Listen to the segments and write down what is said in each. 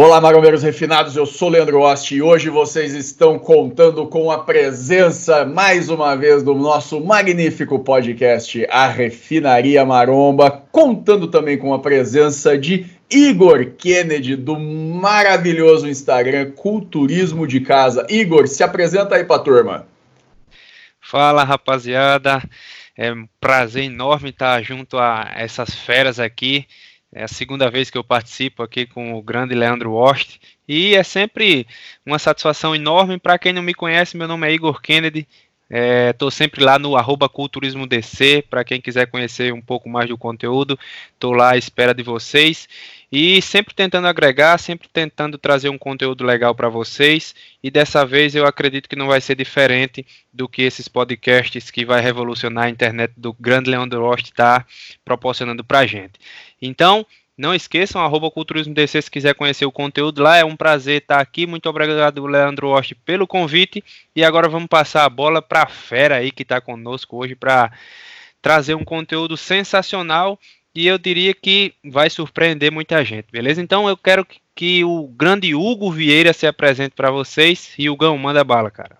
Olá, marombeiros refinados, eu sou Leandro Osti e hoje vocês estão contando com a presença, mais uma vez, do nosso magnífico podcast A Refinaria Maromba, contando também com a presença de Igor Kennedy, do maravilhoso Instagram Culturismo de Casa. Igor, se apresenta aí pra turma. Fala, rapaziada. É um prazer enorme estar junto a essas feras aqui. É a segunda vez que eu participo aqui com o grande Leandro Wost e é sempre uma satisfação enorme. Para quem não me conhece, meu nome é Igor Kennedy. Estou é, sempre lá no arroba Culturismo DC, para quem quiser conhecer um pouco mais do conteúdo, estou lá à espera de vocês. E sempre tentando agregar, sempre tentando trazer um conteúdo legal para vocês. E dessa vez eu acredito que não vai ser diferente do que esses podcasts que vai revolucionar a internet do grande Leandro Rost está proporcionando para a gente. Então, não esqueçam, arroba Culturismo DC se quiser conhecer o conteúdo lá. É um prazer estar aqui. Muito obrigado, Leandro Oste, pelo convite. E agora vamos passar a bola para a fera aí que está conosco hoje para trazer um conteúdo sensacional e eu diria que vai surpreender muita gente, beleza? Então eu quero que o grande Hugo Vieira se apresente para vocês. E o Gão, manda bala, cara.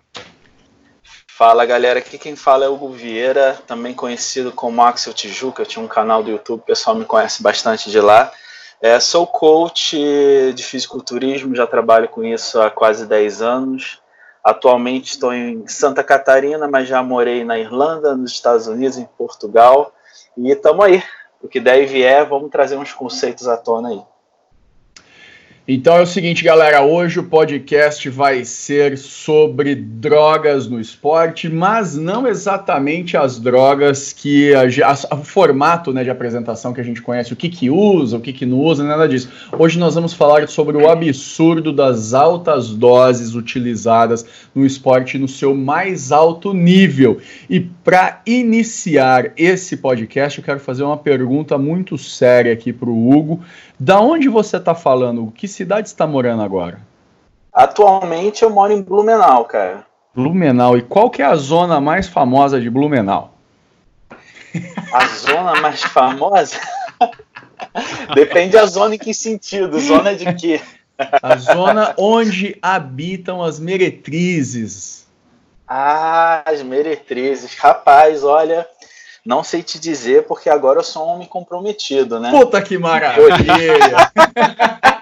Fala galera, aqui quem fala é Hugo Vieira, também conhecido como Axel Tijuca. Eu tinha um canal do YouTube, o pessoal me conhece bastante de lá. É, sou coach de fisiculturismo, já trabalho com isso há quase 10 anos. Atualmente estou em Santa Catarina, mas já morei na Irlanda, nos Estados Unidos, em Portugal. E estamos aí. O que der e vier, vamos trazer uns conceitos à tona aí. Então é o seguinte, galera, hoje o podcast vai ser sobre drogas no esporte, mas não exatamente as drogas que a, a, o formato né, de apresentação que a gente conhece, o que que usa, o que que não usa, nada disso. Hoje nós vamos falar sobre o absurdo das altas doses utilizadas no esporte no seu mais alto nível. E para iniciar esse podcast, eu quero fazer uma pergunta muito séria aqui para o Hugo. Da onde você está falando? Que cidade está morando agora? Atualmente eu moro em Blumenau, cara. Blumenau. E qual que é a zona mais famosa de Blumenau? A zona mais famosa? Depende da zona em que sentido. Zona de quê? A zona onde habitam as meretrizes. Ah, as meretrizes. Rapaz, olha, não sei te dizer, porque agora eu sou um homem comprometido, né? Puta que maravilha!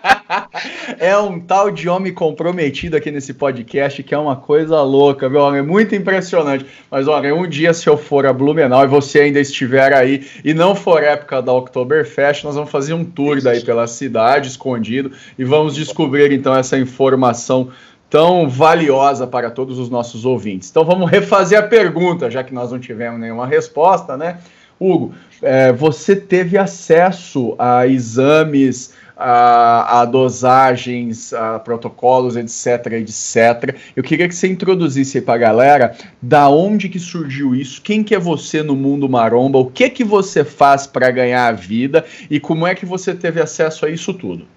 é um tal de homem comprometido aqui nesse podcast que é uma coisa louca, meu É muito impressionante. Mas olha, um dia se eu for a Blumenau e você ainda estiver aí e não for época da Oktoberfest, nós vamos fazer um tour daí pela cidade, escondido, e vamos descobrir então essa informação tão valiosa para todos os nossos ouvintes. Então vamos refazer a pergunta, já que nós não tivemos nenhuma resposta, né? Hugo, é, você teve acesso a exames, a, a, dosagens, a protocolos, etc, etc. Eu queria que você introduzisse para a galera da onde que surgiu isso, quem que é você no mundo maromba, o que que você faz para ganhar a vida e como é que você teve acesso a isso tudo.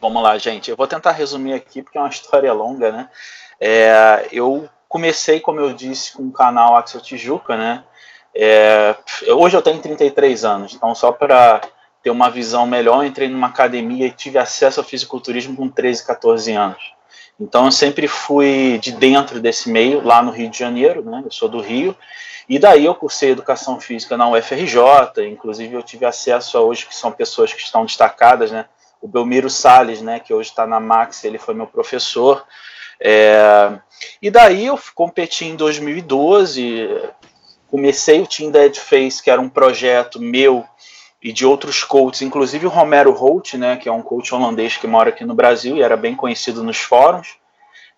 Vamos lá, gente. Eu vou tentar resumir aqui porque é uma história longa, né? É, eu comecei, como eu disse, com o canal Axel Tijuca, né? É, hoje eu tenho 33 anos, então só para ter uma visão melhor, entrei numa academia e tive acesso ao fisiculturismo com 13, 14 anos. Então eu sempre fui de dentro desse meio, lá no Rio de Janeiro, né? Eu sou do Rio. E daí eu cursei educação física na UFRJ, inclusive eu tive acesso a hoje que são pessoas que estão destacadas, né? o Belmiro Sales, né, que hoje está na Max, ele foi meu professor. É, e daí eu competi em 2012, comecei o Team Dead Face, que era um projeto meu e de outros coaches, inclusive o Romero Holt, né, que é um coach holandês que mora aqui no Brasil e era bem conhecido nos fóruns.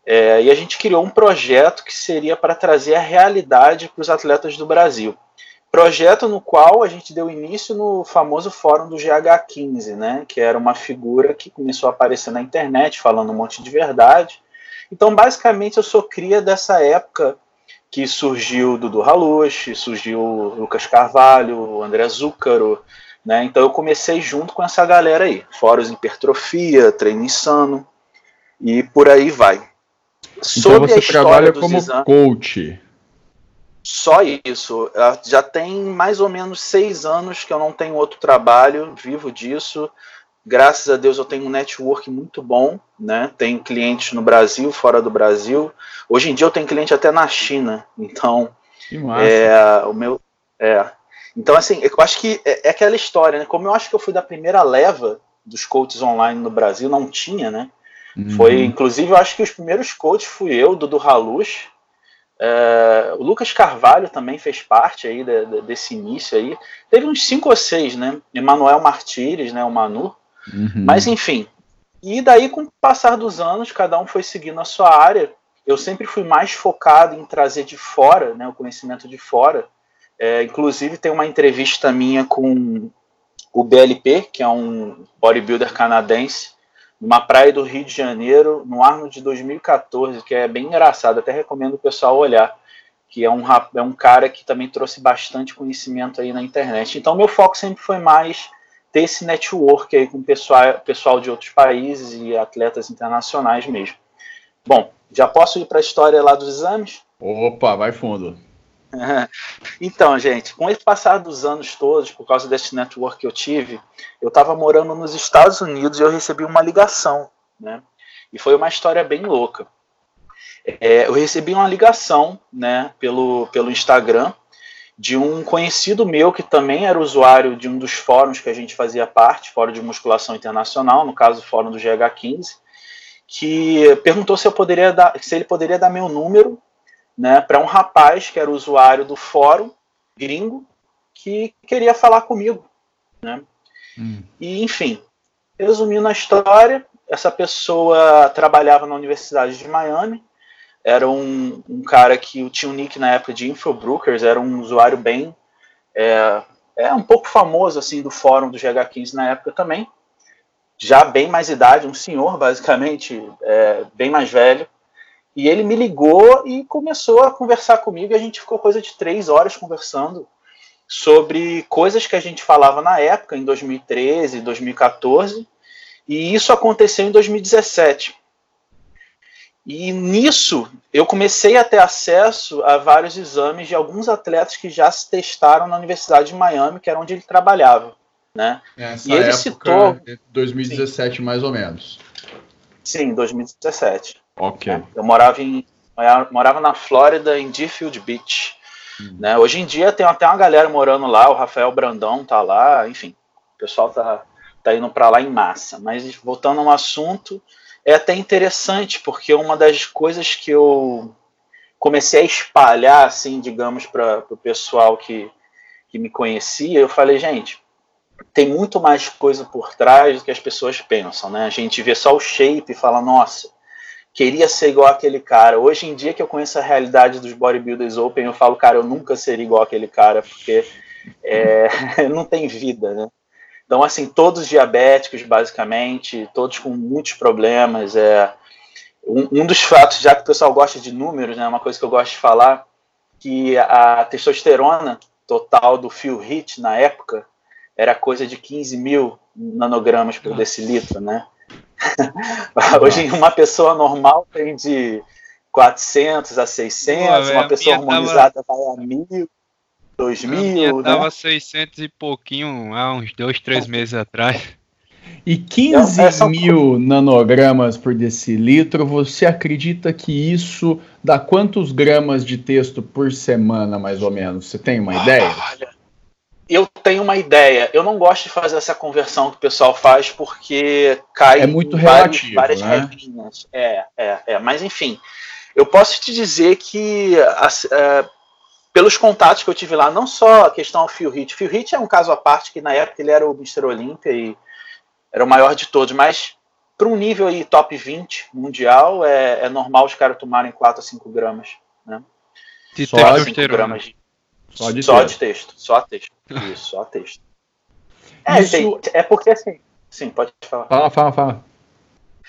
É, e a gente criou um projeto que seria para trazer a realidade para os atletas do Brasil. Projeto no qual a gente deu início no famoso fórum do GH15, né, que era uma figura que começou a aparecer na internet falando um monte de verdade. Então, basicamente, eu sou cria dessa época que surgiu Dudu Halush, surgiu Lucas Carvalho, André Zúcaro, né? Então eu comecei junto com essa galera aí, fóruns hipertrofia, treino insano e por aí vai. Então Sobre você trabalha como exames, coach. Só isso. Já tem mais ou menos seis anos que eu não tenho outro trabalho, vivo disso. Graças a Deus eu tenho um network muito bom, né? Tenho clientes no Brasil, fora do Brasil. Hoje em dia eu tenho cliente até na China. Então, é, o meu, é. Então, assim, eu acho que é, é, aquela história, né? Como eu acho que eu fui da primeira leva dos coaches online no Brasil, não tinha, né? Uhum. Foi, inclusive, eu acho que os primeiros coaches fui eu, Dudu Halus, é, o Lucas Carvalho também fez parte aí de, de, desse início aí. Teve uns cinco ou seis, né? Emanuel Martires, né? O Manu. Uhum. Mas enfim. E daí, com o passar dos anos, cada um foi seguindo a sua área. Eu sempre fui mais focado em trazer de fora, né? O conhecimento de fora. É, inclusive, tem uma entrevista minha com o BLP, que é um bodybuilder canadense, numa praia do Rio de Janeiro, no ano de 2014, que é bem engraçado, até recomendo o pessoal olhar, que é um, é um cara que também trouxe bastante conhecimento aí na internet. Então, meu foco sempre foi mais ter esse network aí com pessoal, pessoal de outros países e atletas internacionais mesmo. Bom, já posso ir para a história lá dos exames? Opa, vai fundo. Então, gente, com o passar dos anos todos, por causa desse network que eu tive, eu estava morando nos Estados Unidos e eu recebi uma ligação, né? E foi uma história bem louca. É, eu recebi uma ligação, né, pelo, pelo Instagram, de um conhecido meu que também era usuário de um dos fóruns que a gente fazia parte, Fórum de Musculação Internacional, no caso o Fórum do GH15, que perguntou se eu poderia dar, se ele poderia dar meu número né, para um rapaz que era usuário do fórum gringo que queria falar comigo, né? Hum. E enfim, resumindo a história, essa pessoa trabalhava na Universidade de Miami, era um, um cara que tinha um nick na época de Infobrookers, era um usuário bem é, é um pouco famoso assim do fórum do GH15 na época também, já bem mais idade, um senhor basicamente, é, bem mais velho, e ele me ligou e começou a conversar comigo. E a gente ficou coisa de três horas conversando sobre coisas que a gente falava na época, em 2013, 2014. E isso aconteceu em 2017. E nisso eu comecei a ter acesso a vários exames de alguns atletas que já se testaram na Universidade de Miami, que era onde ele trabalhava. Né? Essa e ele época, citou. 2017, sim. mais ou menos. Sim, 2017. Ok. Né? Eu morava em morava na Flórida, em Deerfield Beach. Hum. Né? Hoje em dia tem até uma galera morando lá, o Rafael Brandão tá lá, enfim, o pessoal tá, tá indo para lá em massa. Mas voltando ao assunto, é até interessante, porque uma das coisas que eu comecei a espalhar, assim, digamos, para o pessoal que, que me conhecia, eu falei, gente, tem muito mais coisa por trás do que as pessoas pensam, né? A gente vê só o shape e fala, nossa, queria ser igual aquele cara. Hoje em dia que eu conheço a realidade dos bodybuilders open, eu falo, cara, eu nunca seria igual aquele cara, porque é, não tem vida, né? Então, assim, todos diabéticos, basicamente, todos com muitos problemas. É, um, um, dos fatos, já que o pessoal gosta de números, né, uma coisa que eu gosto de falar, que a testosterona total do Phil Hit na época era coisa de 15 mil nanogramas por decilitro, né? Hoje uma pessoa normal tem de 400 a 600, Pô, uma pessoa harmonizada tava... vai a 1000, 2000, né? tava 600 e pouquinho há uns 2, 3 meses atrás. E 15 é, é mil nanogramas por decilitro, você acredita que isso dá quantos gramas de texto por semana, mais ou menos? Você tem uma ideia? Olha, eu tenho uma ideia. Eu não gosto de fazer essa conversão que o pessoal faz porque cai é muito relativo, várias, várias né? regrinhas. É, é, é. Mas enfim, eu posso te dizer que uh, pelos contatos que eu tive lá, não só a questão ao Phil Heath. Phil Heath é um caso à parte que na época ele era o Mr. Olympia e era o maior de todos, mas para um nível aí top 20 mundial, é, é normal os caras tomarem 4 a 5 gramas, né? De só 5 gramas de só de, só texto. de texto. Só texto. Isso, só texto. É, Isso... É porque assim. Sim, pode falar. Fala, fala, fala.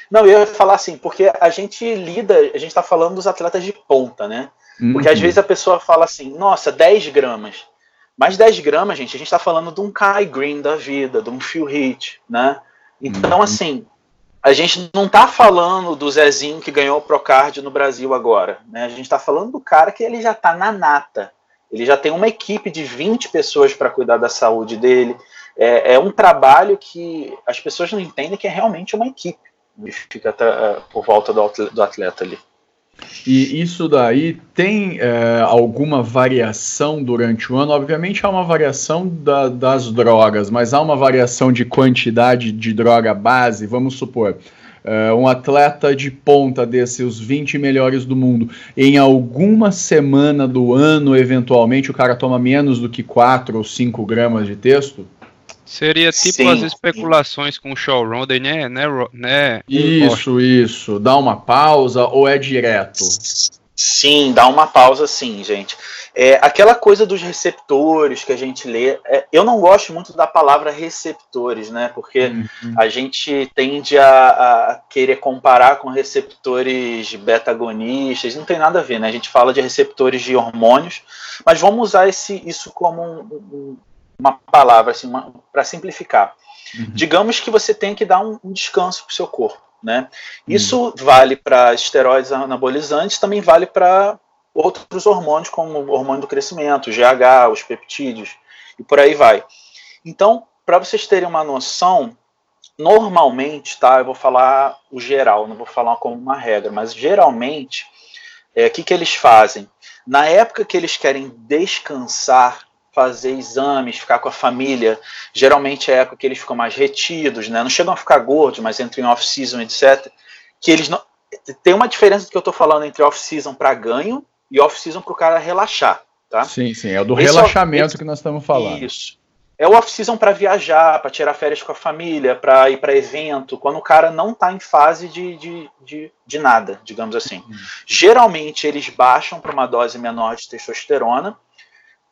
Não, eu ia falar assim, porque a gente lida, a gente tá falando dos atletas de ponta, né? Porque uhum. às vezes a pessoa fala assim, nossa, 10 gramas. Mas 10 gramas, gente, a gente tá falando de um Kai Green da vida, de um Phil Heath, né? Então, uhum. assim, a gente não tá falando do Zezinho que ganhou o Procard no Brasil agora, né? A gente tá falando do cara que ele já tá na nata. Ele já tem uma equipe de 20 pessoas para cuidar da saúde dele. é, é um trabalho que as pessoas não entendem que é realmente uma equipe que fica é, por volta do atleta ali. E isso daí tem é, alguma variação durante o ano? Obviamente há uma variação da, das drogas, mas há uma variação de quantidade de droga base. Vamos supor, é, um atleta de ponta desses, os 20 melhores do mundo, em alguma semana do ano, eventualmente, o cara toma menos do que 4 ou 5 gramas de texto? Seria tipo Sim. as especulações com o showrunner, né, né, né? Isso, isso. Dá uma pausa ou é direto? Sim, dá uma pausa sim, gente. É, aquela coisa dos receptores que a gente lê, é, eu não gosto muito da palavra receptores, né? Porque uhum. a gente tende a, a, querer comparar com receptores beta-agonistas, não tem nada a ver, né? A gente fala de receptores de hormônios, mas vamos usar esse, isso como um, um uma palavra, assim, para simplificar. Uhum. Digamos que você tem que dar um, um descanso para o seu corpo. Né? Uhum. Isso vale para esteroides anabolizantes, também vale para outros hormônios, como o hormônio do crescimento, o GH, os peptídeos, e por aí vai. Então, para vocês terem uma noção, normalmente, tá? Eu vou falar o geral, não vou falar como uma regra, mas geralmente, é, o é, que, que eles fazem? Na época que eles querem descansar fazer exames, ficar com a família. Geralmente é a época que eles ficam mais retidos, né? Não chegam a ficar gordos, mas entram em off-season, etc. Que eles não. Tem uma diferença do que eu estou falando entre off-season para ganho e off-season para o cara relaxar, tá? Sim, sim. É o do esse relaxamento é, que nós estamos falando. Isso. É o off-season para viajar, para tirar férias com a família, para ir para evento, quando o cara não está em fase de, de, de, de, nada, digamos assim. Hum. Geralmente eles baixam para uma dose menor de testosterona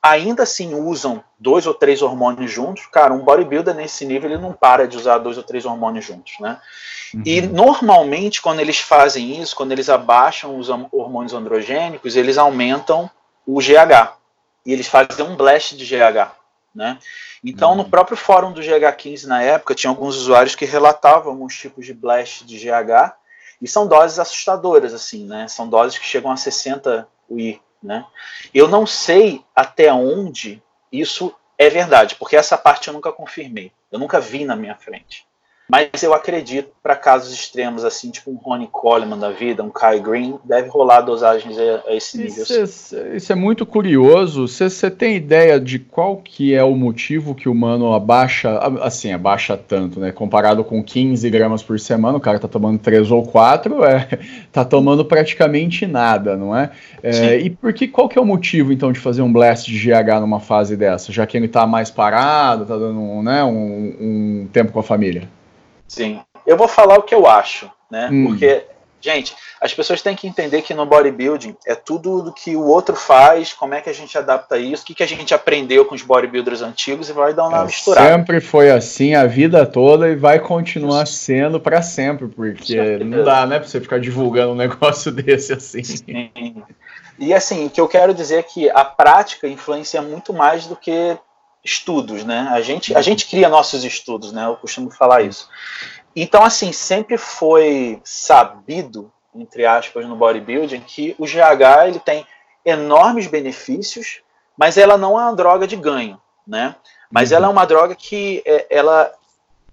ainda assim usam dois ou três hormônios juntos, cara, um bodybuilder nesse nível ele não para de usar dois ou três hormônios juntos, né? Uhum. E normalmente quando eles fazem isso, quando eles abaixam os hormônios androgênicos, eles aumentam o GH e eles fazem um blast de GH, né? Então uhum. no próprio fórum do GH15 na época tinha alguns usuários que relatavam alguns tipos de blast de GH e são doses assustadoras assim, né? São doses que chegam a 60 UI né? Eu não sei até onde isso é verdade, porque essa parte eu nunca confirmei, eu nunca vi na minha frente. Mas eu acredito, para casos extremos, assim, tipo um Ronnie Coleman da vida, um Kai Green, deve rolar dosagens a, a esse nível. Isso é, isso é muito curioso. Você tem ideia de qual que é o motivo que o mano abaixa, assim, abaixa tanto, né? Comparado com 15 gramas por semana, o cara tá tomando 3 ou 4, é, tá tomando praticamente nada, não é? é e por que, qual que é o motivo, então, de fazer um blast de GH numa fase dessa? Já que ele tá mais parado, tá dando né, um, um tempo com a família? Sim. Eu vou falar o que eu acho, né? Hum. Porque, gente, as pessoas têm que entender que no bodybuilding é tudo do que o outro faz, como é que a gente adapta isso, o que, que a gente aprendeu com os bodybuilders antigos e vai dar uma é, misturada. Sempre foi assim a vida toda e vai continuar isso. sendo para sempre, porque não dá, né, para você ficar divulgando um negócio desse assim. Sim. E assim, o que eu quero dizer é que a prática influencia muito mais do que estudos, né? A gente, a gente cria nossos estudos, né? Eu costumo falar isso. Então, assim, sempre foi sabido, entre aspas, no bodybuilding, que o GH ele tem enormes benefícios, mas ela não é uma droga de ganho, né? Mas ela é uma droga que é, ela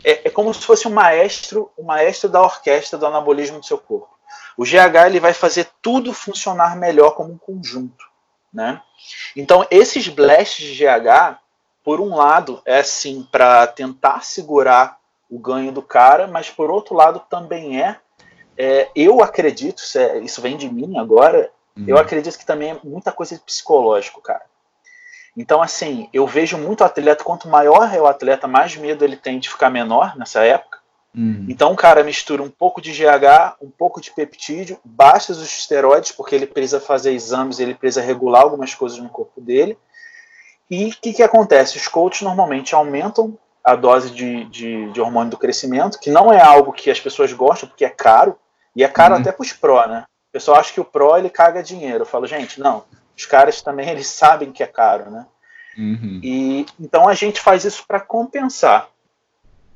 é, é, como se fosse um maestro, um maestro da orquestra do anabolismo do seu corpo. O GH ele vai fazer tudo funcionar melhor como um conjunto, né? Então, esses blasts de GH, por um lado, é sim para tentar segurar o ganho do cara, mas por outro lado também é, é eu acredito, isso, é, isso, vem de mim agora, uhum. eu acredito que também é muita coisa psicológico, cara. Então, assim, eu vejo muito atleta, quanto maior é o atleta, mais medo ele tem de ficar menor nessa época. Uhum. Então, o cara mistura um pouco de GH, um pouco de peptídeo, baixa os esteroides, porque ele precisa fazer exames, ele precisa regular algumas coisas no corpo dele e o que, que acontece? Os coaches normalmente aumentam a dose de, de, de, hormônio do crescimento, que não é algo que as pessoas gostam, porque é caro, e é caro uhum. até para os pró, né? O pessoal acha que o pró ele caga dinheiro. Eu falo, gente, não. Os caras também eles sabem que é caro, né? Uhum. E então a gente faz isso para compensar.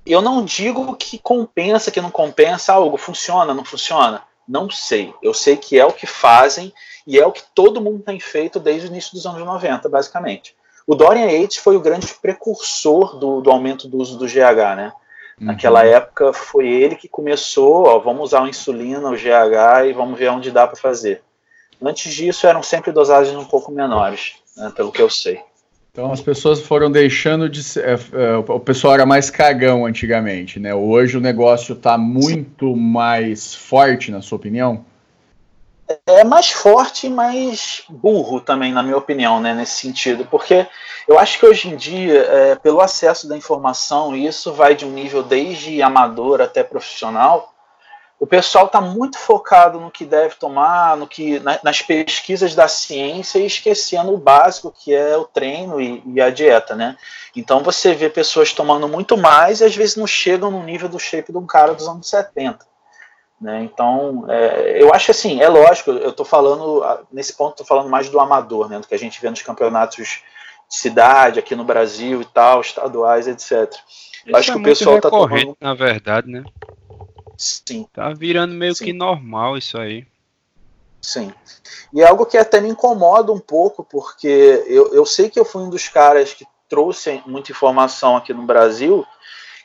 Eu não digo que compensa, que não compensa, algo funciona, não funciona. Não sei. Eu sei que é o que fazem e é o que todo mundo tem feito desde o início dos anos 90, basicamente. O Dorian Yates foi o grande precursor do, do aumento do uso do GH, né? Uhum. Naquela época foi ele que começou, ó, vamos usar o insulina, o GH e vamos ver onde dá para fazer. Antes disso eram sempre dosagens um pouco menores, né, pelo que eu sei. Então as pessoas foram deixando de ser. É, é, o pessoal era mais cagão antigamente, né? Hoje o negócio está muito mais forte, na sua opinião? É mais forte e mais burro também, na minha opinião, né, nesse sentido. Porque eu acho que hoje em dia, é, pelo acesso da informação, e isso vai de um nível desde amador até profissional, o pessoal está muito focado no que deve tomar, no que nas pesquisas da ciência e esquecendo o básico que é o treino e, e, a dieta, né? Então você vê pessoas tomando muito mais e às vezes não chegam no nível do shape de um cara dos anos 70. Né? Então, é, eu acho assim, é lógico, eu estou falando, nesse ponto, estou falando mais do amador, né, do que a gente vê nos campeonatos de cidade, aqui no Brasil e tal, estaduais, etc. Eu acho é que o pessoal está tomando. Na verdade, né? Sim. Tá virando meio Sim. que normal isso aí. Sim. E é algo que até me incomoda um pouco, porque eu, eu sei que eu fui um dos caras que trouxe muita informação aqui no Brasil,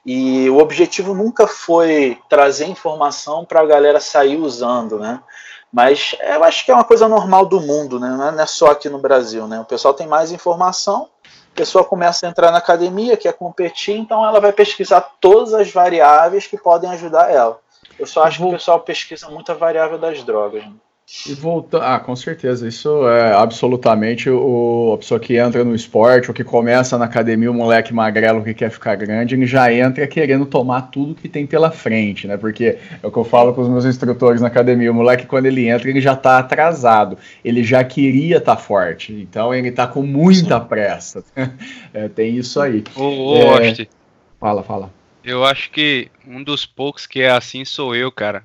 e o objetivo nunca foi trazer informação para a galera sair usando, né? Mas eu acho que é uma coisa normal do mundo, né? Não é só aqui no Brasil, né? O pessoal tem mais informação, a pessoa começa a entrar na academia, quer competir, então ela vai pesquisar todas as variáveis que podem ajudar ela. Eu só acho que o pessoal pesquisa muita variável das drogas. Né? E voltar, ah, com certeza, isso é absolutamente o, a pessoa que entra no esporte ou que começa na academia, o moleque magrelo que quer ficar grande, ele já entra querendo tomar tudo que tem pela frente, né? Porque é o que eu falo com os meus instrutores na academia, o moleque quando ele entra, ele já tá atrasado, ele já queria estar tá forte, então ele tá com muita pressa. é, tem isso aí. Ô, ô é... Fala, fala. Eu acho que um dos poucos que é assim sou eu, cara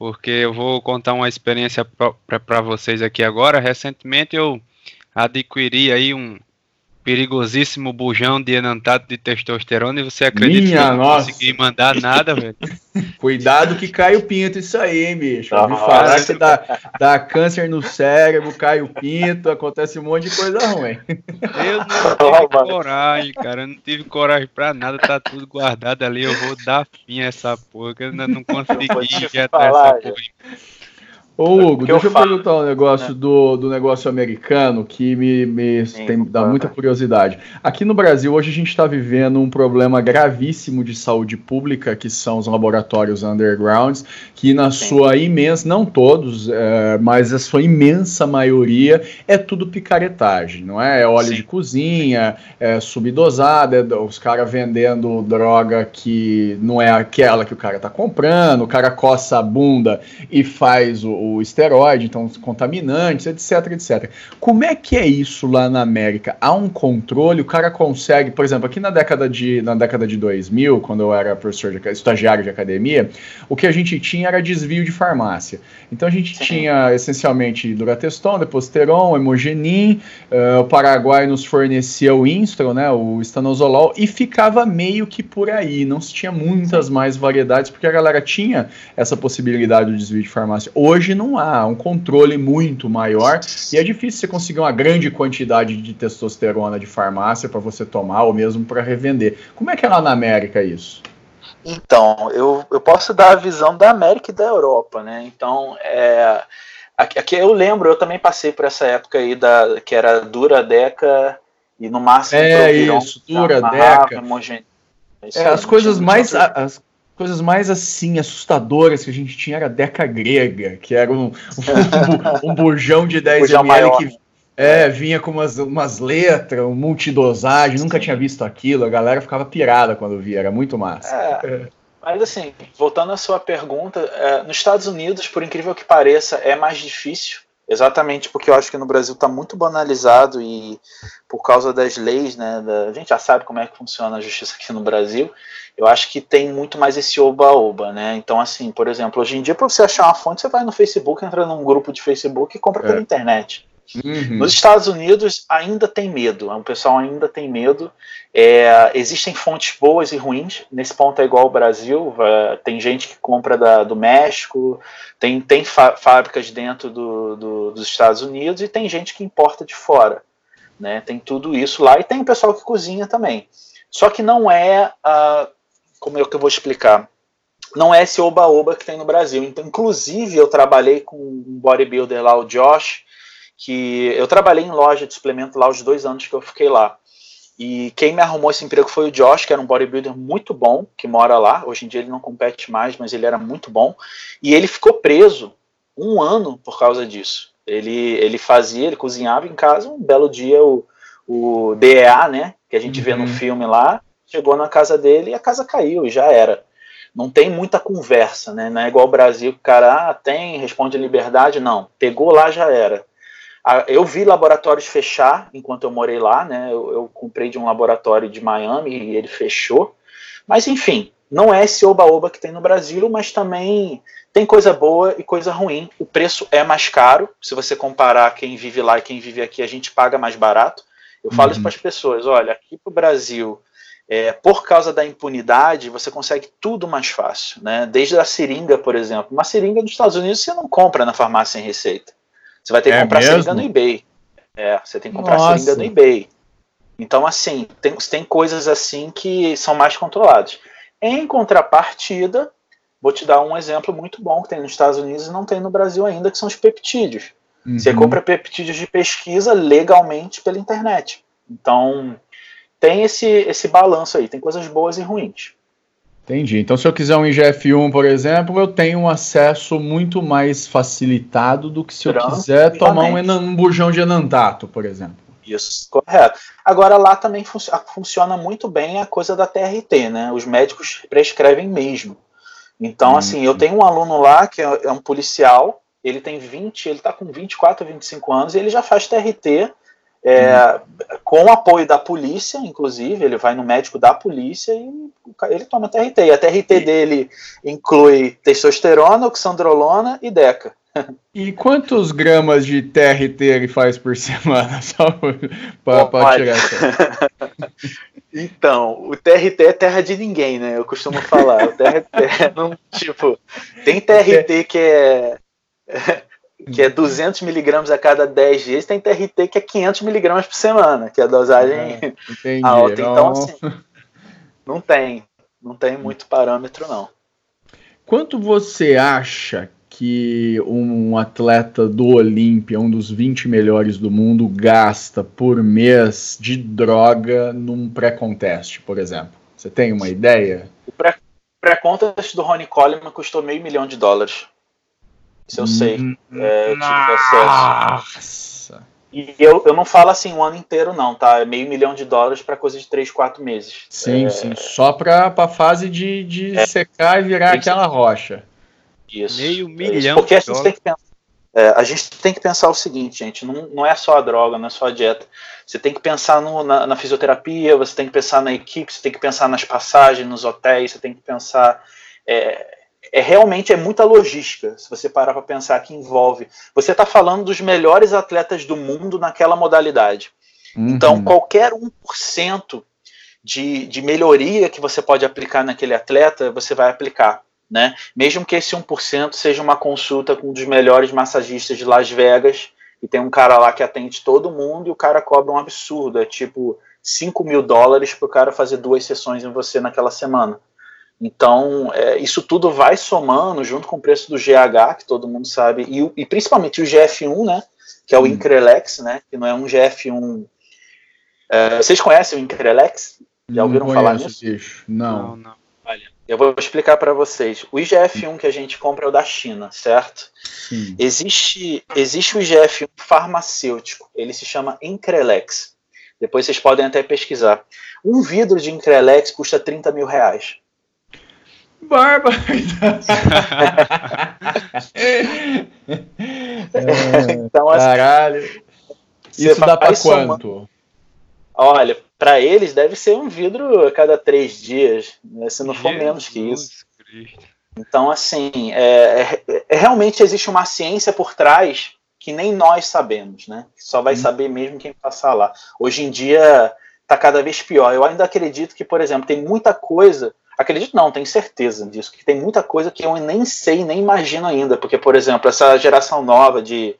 porque eu vou contar uma experiência para vocês aqui agora. Recentemente eu adquiri aí um perigosíssimo bujão de enantato de testosterona e você acredita Minha que eu não nossa. consegui mandar nada, velho? Cuidado que cai o pinto isso aí, hein, bicho. Ouvi falar que dá, dá câncer no cérebro, cai o pinto, acontece um monte de coisa ruim. Eu não tive coragem, cara. Eu não tive coragem pra nada, tá tudo guardado ali. Eu vou dar fim a essa porra, que eu ainda não consegui injetar essa porra. Ô Hugo, deixa eu, eu perguntar um negócio é. do, do negócio americano que me, me Sim, tem, dá muita curiosidade. Aqui no Brasil, hoje a gente está vivendo um problema gravíssimo de saúde pública, que são os laboratórios undergrounds, que na Sim. sua imensa, não todos, é, mas a sua imensa maioria é tudo picaretagem, não é? É óleo Sim. de cozinha, é subdosada, é os caras vendendo droga que não é aquela que o cara tá comprando, o cara coça a bunda e faz o o esteroide, então os contaminantes, etc, etc. Como é que é isso lá na América? Há um controle? O cara consegue, por exemplo, aqui na década de, na década de 2000, quando eu era professor de, estagiário de academia, o que a gente tinha era desvio de farmácia. Então a gente Sim. tinha essencialmente Durateston, Deposteron, Hemogenin, uh, o Paraguai nos fornecia o Instro, né, o estanozolol, e ficava meio que por aí, não se tinha muitas mais variedades, porque a galera tinha essa possibilidade de desvio de farmácia. Hoje não há um controle muito maior e é difícil você conseguir uma grande quantidade de testosterona de farmácia para você tomar ou mesmo para revender. Como é que é lá na América isso? Então, eu, eu posso dar a visão da América e da Europa, né? Então, é, aqui eu lembro, eu também passei por essa época aí da que era dura deca e no máximo é isso, dura deca. É, as coisas mais as, coisas mais assim assustadoras que a gente tinha era a Deca Grega, que era um, um, um bujão de 10 ml maior. que é, vinha com umas, umas letras, um multidosagem, nunca tinha visto aquilo, a galera ficava pirada quando via, era muito massa. É, mas assim, voltando à sua pergunta, é, nos Estados Unidos, por incrível que pareça, é mais difícil, exatamente porque eu acho que no Brasil está muito banalizado e por causa das leis, né, da, a gente já sabe como é que funciona a justiça aqui no Brasil, eu acho que tem muito mais esse oba-oba, né? Então, assim, por exemplo, hoje em dia, para você achar uma fonte, você vai no Facebook, entra num grupo de Facebook e compra é. pela internet. Uhum. Nos Estados Unidos ainda tem medo, o pessoal ainda tem medo. É, existem fontes boas e ruins, nesse ponto é igual ao Brasil, tem gente que compra da, do México, tem, tem fábricas dentro do, do, dos Estados Unidos e tem gente que importa de fora. né? Tem tudo isso lá e tem o pessoal que cozinha também. Só que não é, uh, como é que eu vou explicar? Não é esse oba-oba que tem no Brasil. Então, inclusive, eu trabalhei com um bodybuilder lá, o Josh, que eu trabalhei em loja de suplemento lá os dois anos que eu fiquei lá. E quem me arrumou esse emprego foi o Josh, que era um bodybuilder muito bom, que mora lá. Hoje em dia ele não compete mais, mas ele era muito bom. E ele ficou preso um ano por causa disso. Ele, ele fazia, ele cozinhava em casa. Um belo dia o, o DEA, né, que a gente uhum. vê no uhum. filme lá, chegou na casa dele e a casa caiu e já era. Não tem muita conversa, né? Não é igual o Brasil, que o cara ah, tem, responde liberdade. Não, pegou lá já era. Eu vi laboratórios fechar enquanto eu morei lá, né? Eu, eu comprei de um laboratório de Miami e ele fechou. Mas enfim, não é esse oba-oba que tem no Brasil, mas também tem coisa boa e coisa ruim. O preço é mais caro. Se você comparar quem vive lá e quem vive aqui, a gente paga mais barato. Eu falo uhum. isso para as pessoas: olha, aqui para o Brasil, é, por causa da impunidade, você consegue tudo mais fácil. Né? Desde a seringa, por exemplo. Uma seringa dos Estados Unidos você não compra na farmácia sem receita. Você vai ter que é comprar mesmo? seringa no eBay. É, você tem que comprar Nossa. seringa no eBay. Então, assim, tem, tem coisas assim que são mais controladas. Em contrapartida, vou te dar um exemplo muito bom que tem nos Estados Unidos e não tem no Brasil ainda, que são os peptídeos. Uhum. Você compra peptídeos de pesquisa legalmente pela internet. Então, tem esse, esse balanço aí, tem coisas boas e ruins. Entendi. Então, se eu quiser um IGF-1, por exemplo, eu tenho um acesso muito mais facilitado do que se eu quiser tomar um, um bujão de enantato, por exemplo. Isso, correto. Agora, lá também fun funciona muito bem a coisa da TRT, né? Os médicos prescrevem mesmo. Então, hum, assim, eu tenho um aluno lá que é, é um policial, ele tem 20, ele tá com 24, 25 anos, e ele já faz TRT é, com o apoio da polícia, inclusive, ele vai no médico da polícia e ele toma TRT. E a TRT e... dele inclui testosterona, oxandrolona e deca. E quantos gramas de TRT ele faz por semana? Só para tirar essa. Então, o TRT é terra de ninguém, né? Eu costumo falar. O TRT não, tipo, tem TRT que é que é 200 miligramas a cada 10 dias, tem TRT que é 500 miligramas por semana, que é a dosagem é, alta. Então, assim, não tem, não tem muito parâmetro, não. Quanto você acha que um atleta do Olímpia, um dos 20 melhores do mundo, gasta por mês de droga num pré-contest, por exemplo? Você tem uma ideia? O pré-contest do Ronnie Coleman custou meio milhão de dólares. Isso eu sei. Hum, é, acesso. E eu, eu não falo assim um ano inteiro, não, tá? É meio milhão de dólares para coisa de 3, 4 meses. Sim, é... sim. Só para a fase de, de é. secar e virar aquela rocha. Isso. Meio milhão. Porque a gente, tem que pensar, é, a gente tem que pensar o seguinte, gente: não, não é só a droga, não é só a dieta. Você tem que pensar no, na, na fisioterapia, você tem que pensar na equipe, você tem que pensar nas passagens, nos hotéis, você tem que pensar. É, é realmente é muita logística, se você parar para pensar que envolve. Você está falando dos melhores atletas do mundo naquela modalidade. Uhum. Então, qualquer 1% de, de melhoria que você pode aplicar naquele atleta, você vai aplicar. Né? Mesmo que esse 1% seja uma consulta com um dos melhores massagistas de Las Vegas, e tem um cara lá que atende todo mundo e o cara cobra um absurdo, é tipo 5 mil dólares para o cara fazer duas sessões em você naquela semana. Então, é, isso tudo vai somando junto com o preço do GH, que todo mundo sabe, e, e principalmente o GF1, né, que é o hum. Increlex, né, que não é um GF1. É, vocês conhecem o Increlex? Já ouviram não falar nisso? Bicho. Não. não, não. Olha, eu vou explicar para vocês. O IGF-1 que a gente compra é o da China, certo? Sim. Existe, existe o IGF-1 farmacêutico, ele se chama Increlex. Depois vocês podem até pesquisar. Um vidro de Increlex custa 30 mil reais. Barba! então, assim, Caralho. Isso dá para quanto? Olha, para eles deve ser um vidro a cada três dias, né, se não for menos que isso. Então, assim, é, é, é, realmente existe uma ciência por trás que nem nós sabemos, né? Só vai hum. saber mesmo quem passar lá. Hoje em dia está cada vez pior. Eu ainda acredito que, por exemplo, tem muita coisa Acredito não, tenho certeza disso, que tem muita coisa que eu nem sei, nem imagino ainda, porque, por exemplo, essa geração nova de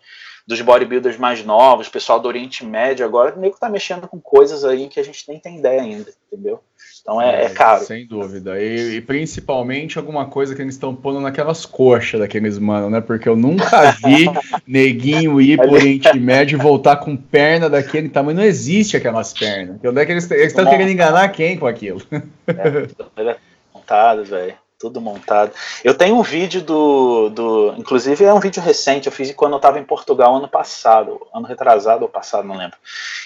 dos bodybuilders mais novos, pessoal do Oriente Médio agora, o nego tá mexendo com coisas aí que a gente nem tem ideia ainda, entendeu? Então é, é, é caro. Sem dúvida. E, e, principalmente alguma coisa que eles estão pondo naquelas coxas daqueles mano, né? Porque eu nunca vi neguinho ir pro Oriente Médio e voltar com perna daquele tamanho. Não existe aquelas pernas. Onde é que eles estão querendo enganar quem com aquilo? É, montado, velho tudo montado. Eu tenho um vídeo do, do. Inclusive é um vídeo recente, eu fiz quando eu estava em Portugal ano passado, ano retrasado ou passado, não lembro.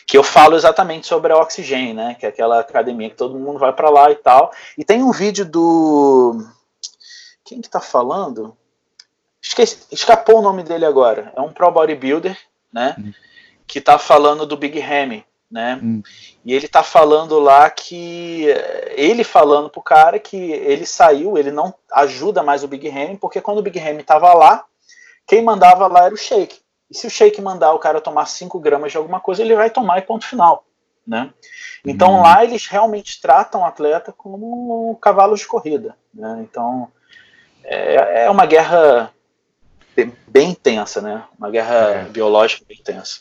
Que eu falo exatamente sobre a Oxigênio, né? Que é aquela academia que todo mundo vai para lá e tal. E tem um vídeo do. Quem que tá falando? Esqueci, escapou o nome dele agora. É um pro bodybuilder, né? Hum. Que tá falando do Big Ramy né? Hum. E ele tá falando lá que ele falando pro cara que ele saiu, ele não ajuda mais o Big Ham, porque quando o Big Ham tava lá, quem mandava lá era o Shake. E se o Shake mandar o cara tomar 5 gramas de alguma coisa, ele vai tomar e ponto final, né? Então hum. lá eles realmente tratam o atleta como cavalo de corrida, né? Então é, é uma guerra bem intensa, né? Uma guerra é. biológica bem intensa.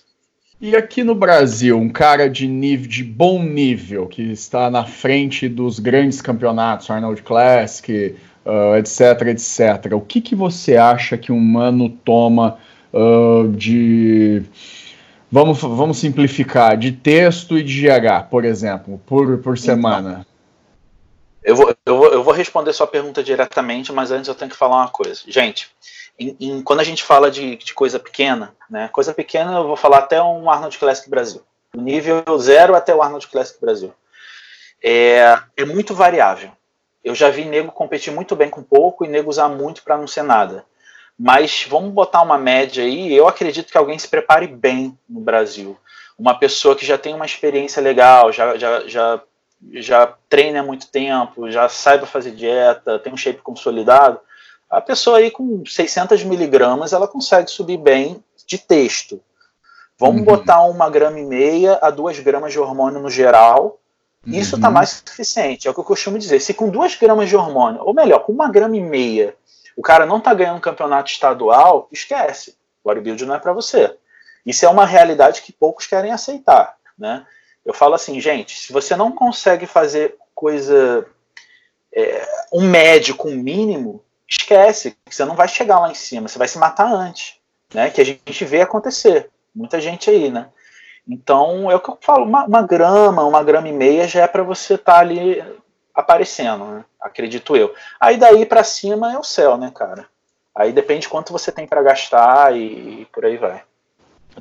E aqui no Brasil, um cara de nível de bom nível, que está na frente dos grandes campeonatos, Arnold Classic, uh, etc, etc. O que, que você acha que um mano toma uh, de. Vamos, vamos simplificar, de texto e de GH, por exemplo, por, por então, semana? Eu vou, eu, vou, vou responder sua pergunta diretamente, mas antes eu tenho que falar uma coisa. Gente, em, em, quando a gente fala de, de, coisa pequena, né? Coisa pequena eu vou falar até um Arnold Classic Brasil. Nível zero até o Arnold Classic Brasil. É, é muito variável. Eu já vi nego competir muito bem com pouco e nego usar muito para não ser nada. Mas vamos botar uma média aí. Eu acredito que alguém se prepare bem no Brasil. Uma pessoa que já tem uma experiência legal, já, já, já, já treina há muito tempo, já saiba fazer dieta, tem um shape consolidado a pessoa aí com 600 miligramas, ela consegue subir bem de texto. Vamos uhum. botar uma grama e meia a duas gramas de hormônio no geral, isso está uhum. mais suficiente. É o que eu costumo dizer. Se com duas gramas de hormônio, ou melhor, com uma grama e meia, o cara não está ganhando um campeonato estadual, esquece. O bodybuilding não é para você. Isso é uma realidade que poucos querem aceitar, né? Eu falo assim, gente, se você não consegue fazer coisa, é, um médio com mínimo, esquece que você não vai chegar lá em cima, você vai se matar antes, né? Que a gente vê acontecer, muita gente aí, né? Então é o que eu falo, uma, uma grama, uma grama e meia já é para você estar tá ali aparecendo, né? Acredito eu. Aí daí para cima é o céu, né, cara? Aí depende quanto você tem para gastar e, e por aí vai.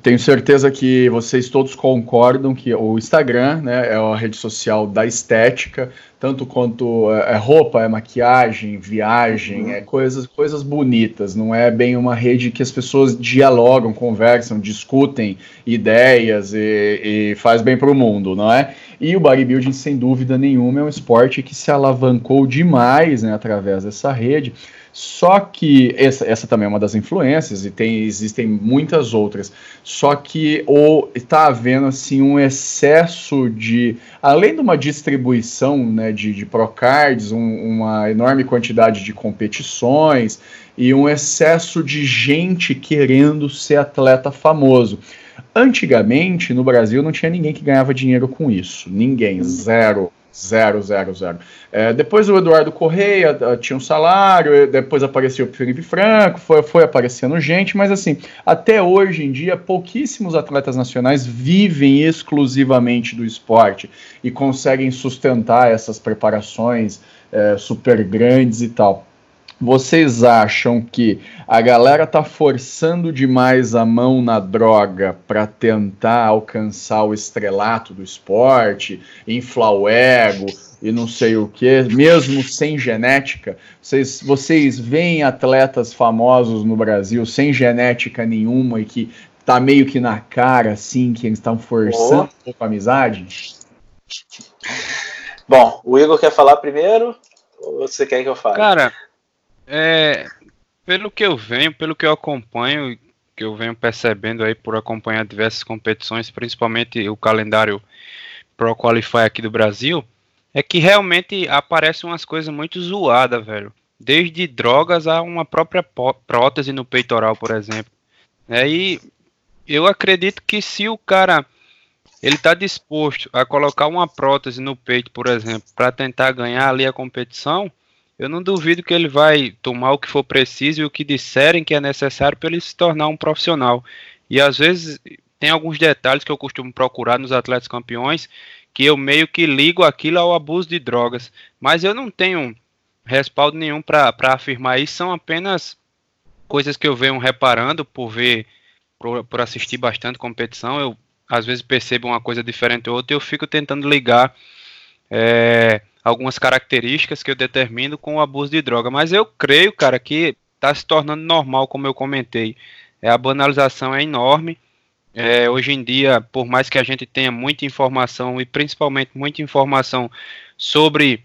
Tenho certeza que vocês todos concordam que o Instagram né, é a rede social da estética, tanto quanto é, é roupa, é maquiagem, viagem, uhum. é coisas, coisas bonitas. Não é bem uma rede que as pessoas dialogam, conversam, discutem ideias e, e faz bem para o mundo, não é? E o bodybuilding, sem dúvida nenhuma, é um esporte que se alavancou demais né, através dessa rede. Só que essa, essa também é uma das influências e tem, existem muitas outras. Só que está havendo assim um excesso de, além de uma distribuição né, de, de procards, um, uma enorme quantidade de competições e um excesso de gente querendo ser atleta famoso. Antigamente, no Brasil, não tinha ninguém que ganhava dinheiro com isso. Ninguém, zero. Zero, zero, zero. É, depois o Eduardo Correia uh, tinha um salário, depois apareceu o Felipe Franco, foi, foi aparecendo gente, mas assim, até hoje em dia, pouquíssimos atletas nacionais vivem exclusivamente do esporte e conseguem sustentar essas preparações é, super grandes e tal. Vocês acham que a galera tá forçando demais a mão na droga para tentar alcançar o estrelato do esporte, inflar o ego e não sei o que, mesmo sem genética? Vocês, vocês veem atletas famosos no Brasil sem genética nenhuma e que tá meio que na cara, assim, que eles estão forçando oh. um pouco a amizade? Bom, o Igor quer falar primeiro ou você quer que eu fale? Cara, é, pelo que eu venho, pelo que eu acompanho, que eu venho percebendo aí por acompanhar diversas competições, principalmente o calendário Pro Qualify aqui do Brasil, é que realmente aparecem umas coisas muito zoadas, velho. Desde drogas a uma própria prótese no peitoral, por exemplo. É, e eu acredito que se o cara ele está disposto a colocar uma prótese no peito, por exemplo, para tentar ganhar ali a competição, eu não duvido que ele vai tomar o que for preciso e o que disserem que é necessário para ele se tornar um profissional. E às vezes tem alguns detalhes que eu costumo procurar nos atletas campeões que eu meio que ligo aquilo ao abuso de drogas. Mas eu não tenho respaldo nenhum para afirmar isso, são apenas coisas que eu venho reparando por ver, por, por assistir bastante competição. Eu às vezes percebo uma coisa diferente ou outra e eu fico tentando ligar é, algumas características que eu determino com o abuso de droga. Mas eu creio, cara, que está se tornando normal, como eu comentei. É, a banalização é enorme. É, hoje em dia, por mais que a gente tenha muita informação e principalmente muita informação sobre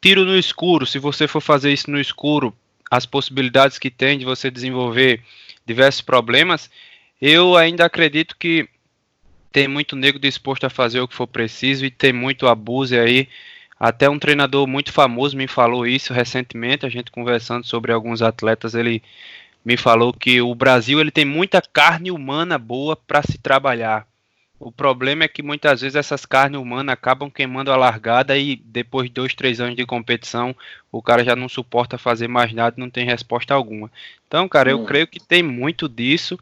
tiro no escuro, se você for fazer isso no escuro, as possibilidades que tem de você desenvolver diversos problemas, eu ainda acredito que tem muito nego disposto a fazer o que for preciso e tem muito abuso aí. Até um treinador muito famoso me falou isso recentemente, a gente conversando sobre alguns atletas, ele me falou que o Brasil ele tem muita carne humana boa para se trabalhar. O problema é que muitas vezes essas carnes humanas acabam queimando a largada e depois de dois, três anos de competição, o cara já não suporta fazer mais nada, não tem resposta alguma. Então, cara, eu hum. creio que tem muito disso.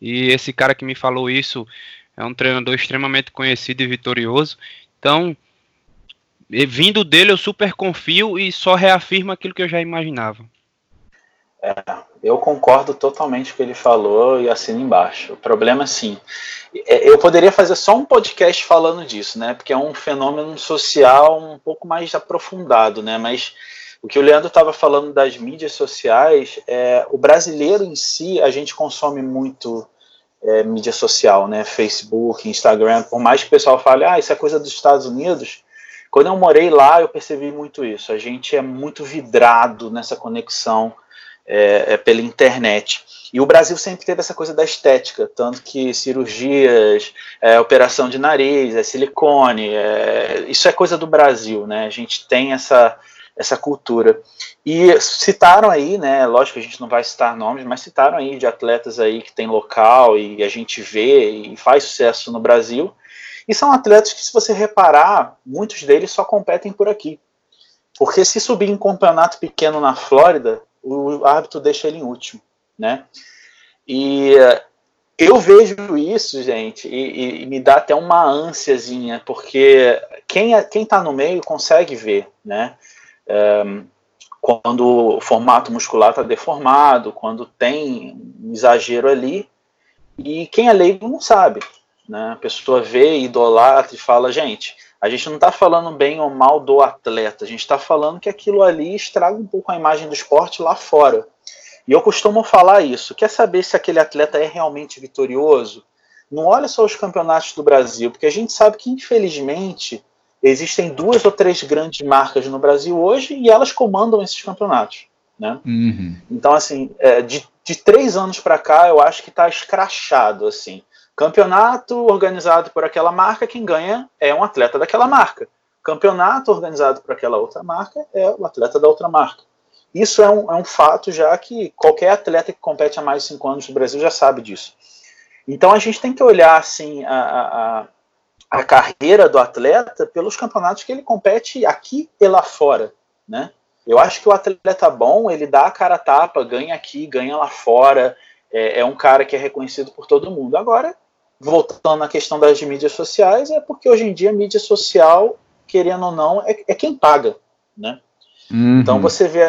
E esse cara que me falou isso é um treinador extremamente conhecido e vitorioso. Então, vindo dele, eu super confio e só reafirma aquilo que eu já imaginava. É, eu concordo totalmente com o que ele falou e assino embaixo. O problema, sim, é, eu poderia fazer só um podcast falando disso, né? Porque é um fenômeno social um pouco mais aprofundado, né? Mas o que o Leandro estava falando das mídias sociais, é, o brasileiro em si, a gente consome muito é, mídia social, né? Facebook, Instagram. Por mais que o pessoal fale, ah, isso é coisa dos Estados Unidos. Quando eu morei lá, eu percebi muito isso. A gente é muito vidrado nessa conexão é, é, pela internet. E o Brasil sempre teve essa coisa da estética, tanto que cirurgias, é, operação de nariz, é silicone, é, isso é coisa do Brasil, né? A gente tem essa, essa cultura. E citaram aí, né? Lógico que a gente não vai citar nomes, mas citaram aí de atletas aí que tem local e a gente vê e faz sucesso no Brasil. E são atletas que, se você reparar, muitos deles só competem por aqui. Porque se subir em campeonato pequeno na Flórida, o árbitro deixa ele em último, né? E eu vejo isso, gente, e, e, me dá até uma ânsiazinha, porque quem, é, quem tá no meio consegue ver, né? Um, quando o formato muscular está deformado, quando tem um exagero ali, e quem é leigo não sabe. Né? A pessoa vê, idolatra e fala, gente, a gente não está falando bem ou mal do atleta, a gente está falando que aquilo ali estraga um pouco a imagem do esporte lá fora. E eu costumo falar isso. Quer saber se aquele atleta é realmente vitorioso? Não olha só os campeonatos do Brasil, porque a gente sabe que, infelizmente, existem duas ou três grandes marcas no Brasil hoje e elas comandam esses campeonatos. Né? Uhum. Então, assim, é, de, de três anos para cá, eu acho que está escrachado. assim. Campeonato organizado por aquela marca, quem ganha é um atleta daquela marca. Campeonato organizado por aquela outra marca é o atleta da outra marca. Isso é um, é um fato já que qualquer atleta que compete há mais de cinco anos no Brasil já sabe disso. Então a gente tem que olhar assim a, a, a carreira do atleta pelos campeonatos que ele compete aqui e lá fora, né? Eu acho que o atleta bom, ele dá a cara a tapa, ganha aqui, ganha lá fora, é, é um cara que é reconhecido por todo mundo. Agora, voltando à questão das mídias sociais, é porque hoje em dia a mídia social, querendo ou não, é, é quem paga, né? Uhum. Então você vê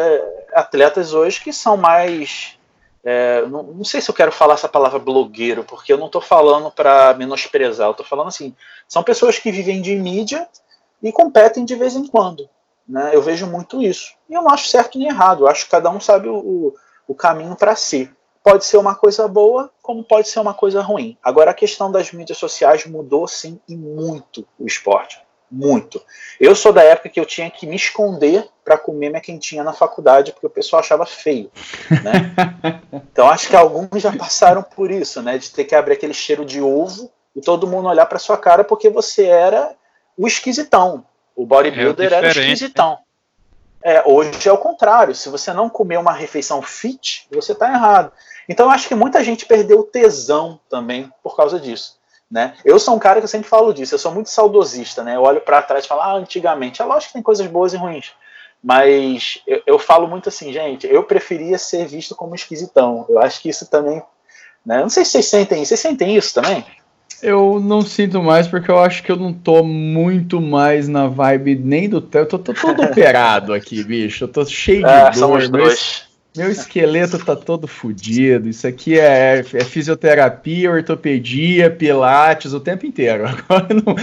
atletas hoje que são mais. É, não, não, sei se eu quero falar essa palavra blogueiro, porque eu não estou falando para menosprezar, eu estou falando assim: são pessoas que vivem de mídia e competem de vez em quando. Né? Eu vejo muito isso. E eu não acho certo nem errado, eu acho que cada um sabe o, o, o caminho para si pode ser uma coisa boa, como pode ser uma coisa ruim. Agora, a questão das mídias sociais mudou, sim, e muito o esporte. Muito. Eu sou da época que eu tinha que me esconder para comer minha quentinha na faculdade, porque o pessoal achava feio. Né? então, acho que alguns já passaram por isso, né? De ter que abrir aquele cheiro de ovo e todo mundo olhar para sua cara porque você era o esquisitão. O bodybuilder é era o esquisitão. É, hoje é o contrário. Se você não comer uma refeição fit, você está errado. Então eu acho que muita gente perdeu tesão também por causa disso. Né? Eu sou um cara que eu sempre falo disso, eu sou muito saudosista, né? Eu olho para trás e falo, ah, antigamente. É lógico que tem coisas boas e ruins. Mas eu, eu, falo muito assim, gente, eu preferia ser visto como esquisitão. Eu acho que isso também. Né? Não sei se vocês sentem, vocês sentem isso também? Eu não sinto mais porque eu acho que eu não tô muito mais na vibe nem do. Eu tô, tô todo operado aqui, bicho. Eu tô cheio de é, dor. Mas, meu esqueleto tá todo fodido. Isso aqui é, é, fisioterapia, ortopedia, pilates o tempo inteiro. Agora não,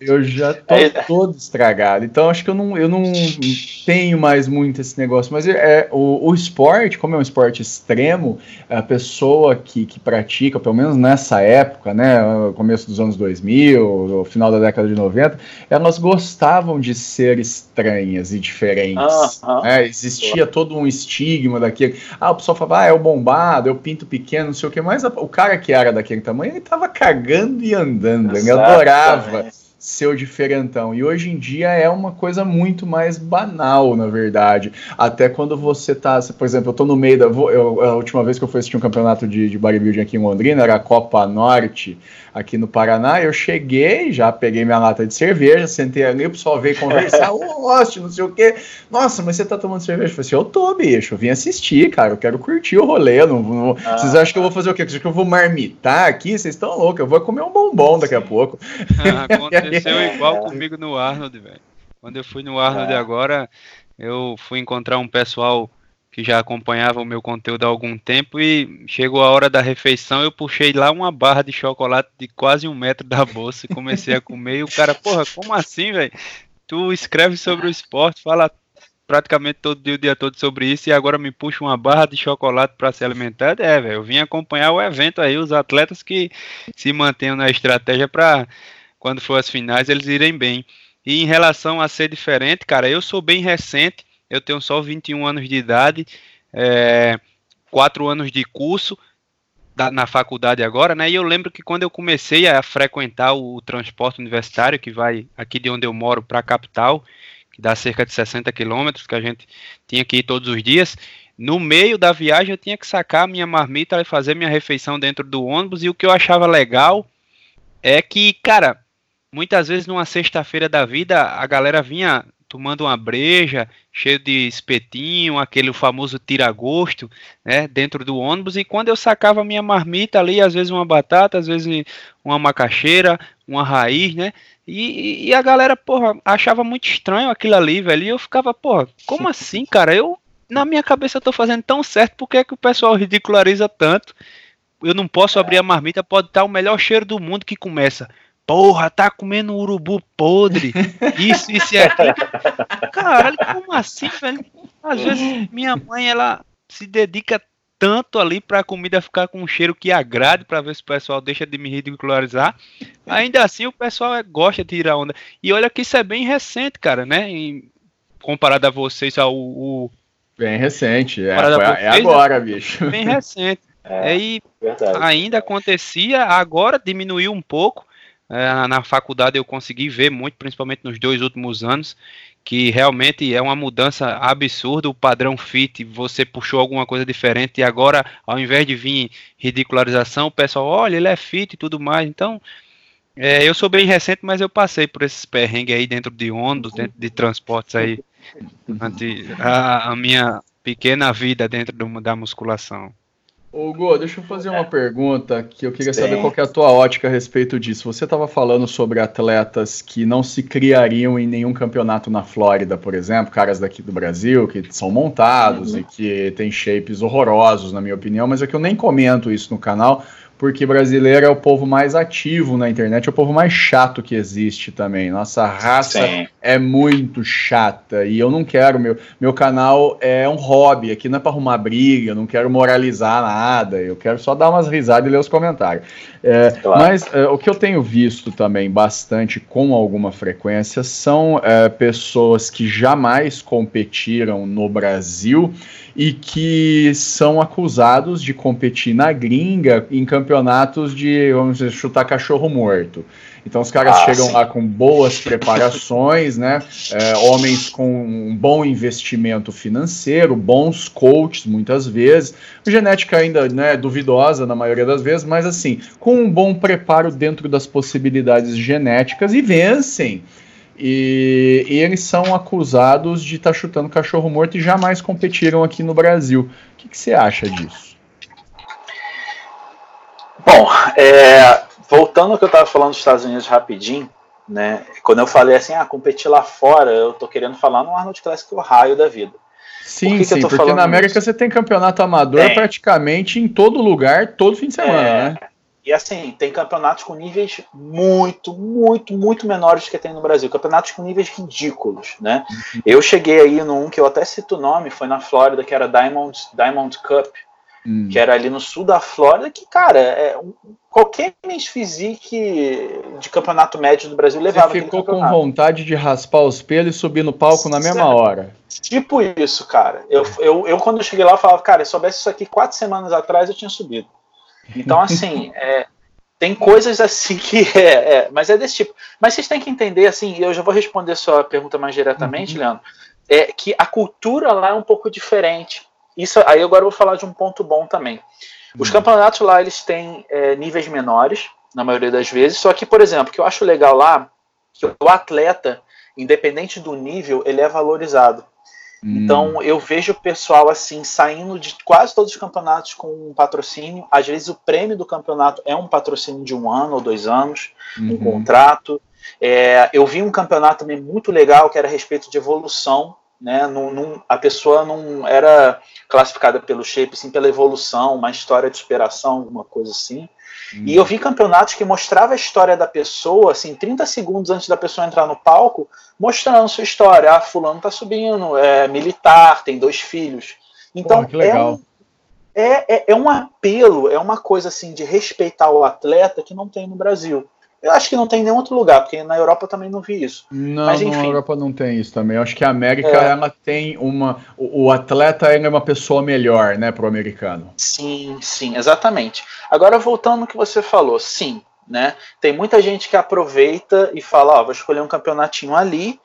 eu, eu, já tô é. todo estragado. Então acho que eu não, eu não tenho mais muito esse negócio. Mas é, o, o esporte, como é um esporte extremo, a pessoa que, que pratica, pelo menos nessa época, né, começo dos anos 2000, final da década de 90, elas gostavam de ser estranhas e diferentes. Uh -huh. é, existia todo um estilo estigma daquele. Ah, o pessoal falava, ah, é o bombado, é o pinto pequeno, não sei o que, mas o cara que era daquele tamanho, ele tava cagando e andando, ele adorava seu diferentão. E hoje em dia é uma coisa muito mais banal, na verdade. Até quando você tá, por exemplo, eu tô no meio da. Eu, a última vez que eu fui assistir um campeonato de, de bodybuilding aqui em Londrina era a Copa Norte aqui no Paraná. Eu cheguei, já peguei minha lata de cerveja, sentei ali, o pessoal veio conversar, ô, oh, não sei o quê. Nossa, mas você tá tomando cerveja? Eu falei assim, eu tô, bicho, eu vim assistir, cara, eu quero curtir o rolê. Não, não... Ah. Vocês acham que eu vou fazer o quê? Vocês acham que eu vou marmitar aqui? Vocês estão loucos, eu vou comer um bombom daqui a pouco. Ah, aconteceu igual comigo no Arnold, velho. Quando eu fui no Arnold é. agora, eu fui encontrar um pessoal que já acompanhava o meu conteúdo há algum tempo e chegou a hora da refeição, eu puxei lá uma barra de chocolate de quase um metro da bolsa e comecei a comer e o cara, porra, como assim, velho? Tu escreve sobre o esporte, fala praticamente todo dia, o dia todo sobre isso e agora me puxa uma barra de chocolate para se alimentar. É, velho, eu vim acompanhar o evento aí, os atletas que se mantenham na estratégia para quando for as finais eles irem bem. E em relação a ser diferente, cara, eu sou bem recente, eu tenho só 21 anos de idade, é, 4 anos de curso da, na faculdade agora, né? E eu lembro que quando eu comecei a frequentar o, o transporte universitário, que vai aqui de onde eu moro para a capital, que dá cerca de 60 quilômetros, que a gente tinha que ir todos os dias, no meio da viagem eu tinha que sacar minha marmita e fazer minha refeição dentro do ônibus, e o que eu achava legal é que, cara, muitas vezes numa sexta-feira da vida a galera vinha tomando uma breja, cheio de espetinho, aquele famoso tira-gosto, né, dentro do ônibus, e quando eu sacava minha marmita ali, às vezes uma batata, às vezes uma macaxeira, uma raiz, né, e, e a galera, porra, achava muito estranho aquilo ali, velho, e eu ficava, porra, como assim, cara, eu, na minha cabeça eu tô fazendo tão certo, por que é que o pessoal ridiculariza tanto? Eu não posso abrir a marmita, pode estar o melhor cheiro do mundo que começa porra, tá comendo urubu podre, isso, isso e aquilo. Caralho, como assim, velho? Às vezes minha mãe, ela se dedica tanto ali para a comida ficar com um cheiro que agrade, para ver se o pessoal deixa de me ridicularizar. Ainda assim, o pessoal é, gosta de tirar onda. E olha que isso é bem recente, cara, né? Em, comparado a vocês, ao. O, bem recente, é, foi, é agora, é bicho. Bem recente. É, e ainda acontecia, agora diminuiu um pouco, é, na faculdade eu consegui ver muito, principalmente nos dois últimos anos, que realmente é uma mudança absurda. O padrão fit, você puxou alguma coisa diferente e agora, ao invés de vir ridicularização, o pessoal, olha, ele é fit e tudo mais. Então, é, eu sou bem recente, mas eu passei por esses perrengues aí dentro de ônibus, dentro de transportes aí, durante a, a minha pequena vida dentro do, da musculação. Hugo, deixa eu fazer uma pergunta que eu queria Sim. saber qual é a tua ótica a respeito disso. Você estava falando sobre atletas que não se criariam em nenhum campeonato na Flórida, por exemplo, caras daqui do Brasil que são montados uhum. e que têm shapes horrorosos, na minha opinião, mas é que eu nem comento isso no canal porque brasileiro é o povo mais ativo na internet, é o povo mais chato que existe também. Nossa raça Sim. é muito chata e eu não quero. Meu, meu canal é um hobby, aqui não é para arrumar briga, eu não quero moralizar nada, eu quero só dar umas risadas e ler os comentários. É, claro. Mas é, o que eu tenho visto também bastante com alguma frequência são é, pessoas que jamais competiram no Brasil e que são acusados de competir na gringa em campeonatos de, vamos dizer, chutar cachorro morto. Então os caras ah, chegam sim. lá com boas preparações, né? É, homens com um bom investimento financeiro, bons coaches muitas vezes, genética ainda né, duvidosa na maioria das vezes, mas assim, com um bom preparo dentro das possibilidades genéticas e vencem. E, e eles são acusados de estar tá chutando cachorro morto e jamais competiram aqui no Brasil. O que, você acha disso? Bom, é, voltando ao que eu estava falando dos Estados Unidos rapidinho, né? Quando eu falei assim, ah, competir lá fora, eu tô querendo falar no Arnold Classic o raio da vida. Sim, Por sim, porque na América isso? você tem campeonato amador tem. praticamente em todo lugar, todo fim de semana, é, né? E assim, tem campeonatos com níveis muito, muito, muito menores do que tem no Brasil. Campeonatos com níveis ridículos, né? Uhum. Eu cheguei aí num que eu até cito o nome, foi na Flórida, que era Diamond, Diamond Cup, hum. que era ali no sul da Flórida, que, cara, é, qualquer Miss Physique de campeonato médio do Brasil levava Você ficou com vontade de raspar os pelos e subir no palco na mesma hora. Tipo isso, cara. Eu, eu, eu quando eu cheguei lá, eu falava, cara, se soubesse isso aqui quatro semanas atrás, eu tinha subido. Então, assim, é, tem coisas assim que é, é, mas é desse tipo. Mas vocês têm que entender, assim, eu já vou responder sua pergunta mais diretamente, uhum. Leandro, é que a cultura lá é um pouco diferente. Isso aí agora eu vou falar de um ponto bom também. Os hum. campeonatos lá, eles têm é, níveis menores, na maioria das vezes, só que, por exemplo, o que eu acho legal lá, que o atleta, independente do nível, ele é valorizado. Hum. Então, eu vejo o pessoal, assim, saindo de quase todos os campeonatos com um patrocínio, às vezes o prêmio do campeonato é um patrocínio de um ano ou dois anos, uhum. um contrato. É, eu vi um campeonato também muito legal, que era a respeito de evolução, né? Num, num, a pessoa não era classificada pelo shape, sim pela evolução, uma história de superação, alguma coisa assim. Hum. E eu vi campeonatos que mostrava a história da pessoa, assim, 30 segundos antes da pessoa entrar no palco, mostrando sua história. Ah, fulano tá subindo, é militar, tem dois filhos. Então, Pô, é, um, é, é, é um apelo, é uma coisa assim de respeitar o atleta que não tem no Brasil. Eu acho que não tem em nenhum outro lugar, porque na Europa também não vi isso. Não, Mas, enfim. na Europa não tem isso também. Eu acho que a América é. ela tem uma. O, o atleta é uma pessoa melhor, né, pro americano. Sim, sim, exatamente. Agora voltando no que você falou, sim, né? Tem muita gente que aproveita e fala, ó, vou escolher um campeonatinho ali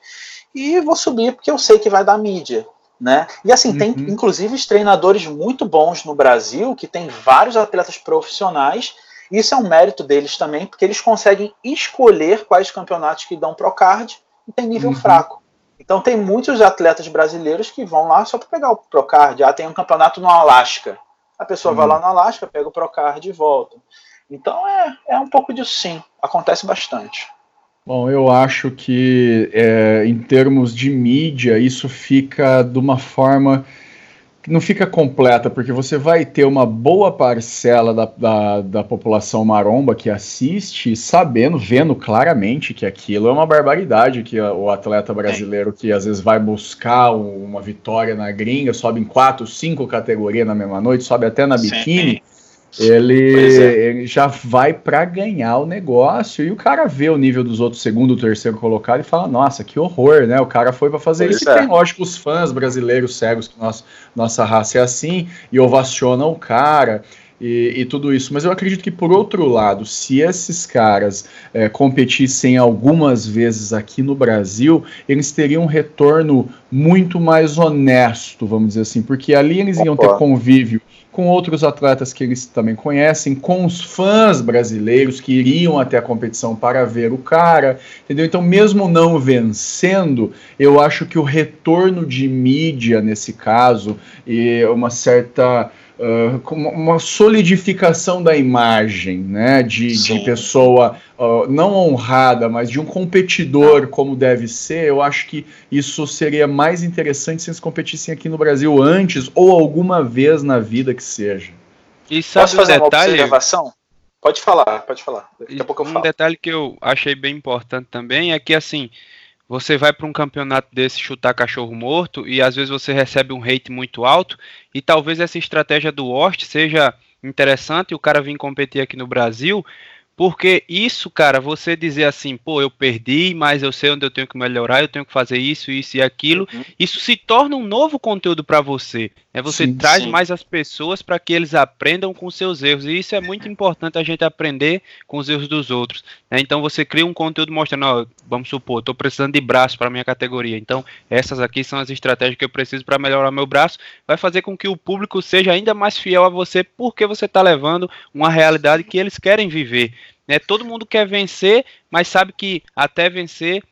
e vou subir porque eu sei que vai dar mídia. Né? E assim, uhum. tem inclusive treinadores muito bons no Brasil que tem vários atletas profissionais isso é um mérito deles também, porque eles conseguem escolher quais campeonatos que dão Procard e tem nível uhum. fraco. Então tem muitos atletas brasileiros que vão lá só para pegar o Procard. Ah, tem um campeonato no Alasca. A pessoa uhum. vai lá no Alasca, pega o Procard e volta. Então é, é um pouco disso sim. Acontece bastante. Bom, eu acho que é, em termos de mídia, isso fica de uma forma não fica completa, porque você vai ter uma boa parcela da, da, da, população maromba que assiste, sabendo, vendo claramente que aquilo é uma barbaridade, que o atleta brasileiro que às vezes vai buscar uma vitória na gringa, sobe em quatro, cinco categorias na mesma noite, sobe até na biquíni. Sim ele, é. ele já vai para ganhar o negócio e o cara vê o nível dos outros segundo, terceiro colocado e fala: Nossa, que horror, né? O cara foi para fazer pois isso. É. E tem, lógico, os fãs brasileiros cegos, que nós, nossa raça é assim, e ovacionam o cara. E, e, tudo isso. Mas eu acredito que, por outro lado, se esses caras é, competissem algumas vezes aqui no Brasil, eles teriam um retorno muito mais honesto, vamos dizer assim, porque ali eles iam ter convívio com outros atletas que eles também conhecem, com os fãs brasileiros que iriam até a competição para ver o cara, entendeu? Então, mesmo não vencendo, eu acho que o retorno de mídia nesse caso e uma certa uh, uma solidificação da imagem, né, de, de pessoa uh, não honrada, mas de um competidor como deve ser, eu acho que isso seria mais interessante se eles competissem aqui no Brasil antes ou alguma vez na vida que seja. E sabe Posso fazer um detalhe? uma observação? Pode falar, pode falar. Daqui a pouco eu falo. Um detalhe que eu achei bem importante também é que assim, você vai para um campeonato desse chutar cachorro morto e às vezes você recebe um hate muito alto e talvez essa estratégia do Worst seja interessante o cara vir competir aqui no Brasil, porque isso, cara, você dizer assim, pô, eu perdi, mas eu sei onde eu tenho que melhorar, eu tenho que fazer isso, isso e aquilo, uhum. isso se torna um novo conteúdo para você. É você sim, traz sim. mais as pessoas para que eles aprendam com seus erros. E isso é muito importante a gente aprender com os erros dos outros. Né? Então você cria um conteúdo mostrando, ó, vamos supor, estou precisando de braço para minha categoria. Então essas aqui são as estratégias que eu preciso para melhorar meu braço. Vai fazer com que o público seja ainda mais fiel a você, porque você está levando uma realidade que eles querem viver. Né? Todo mundo quer vencer, mas sabe que até vencer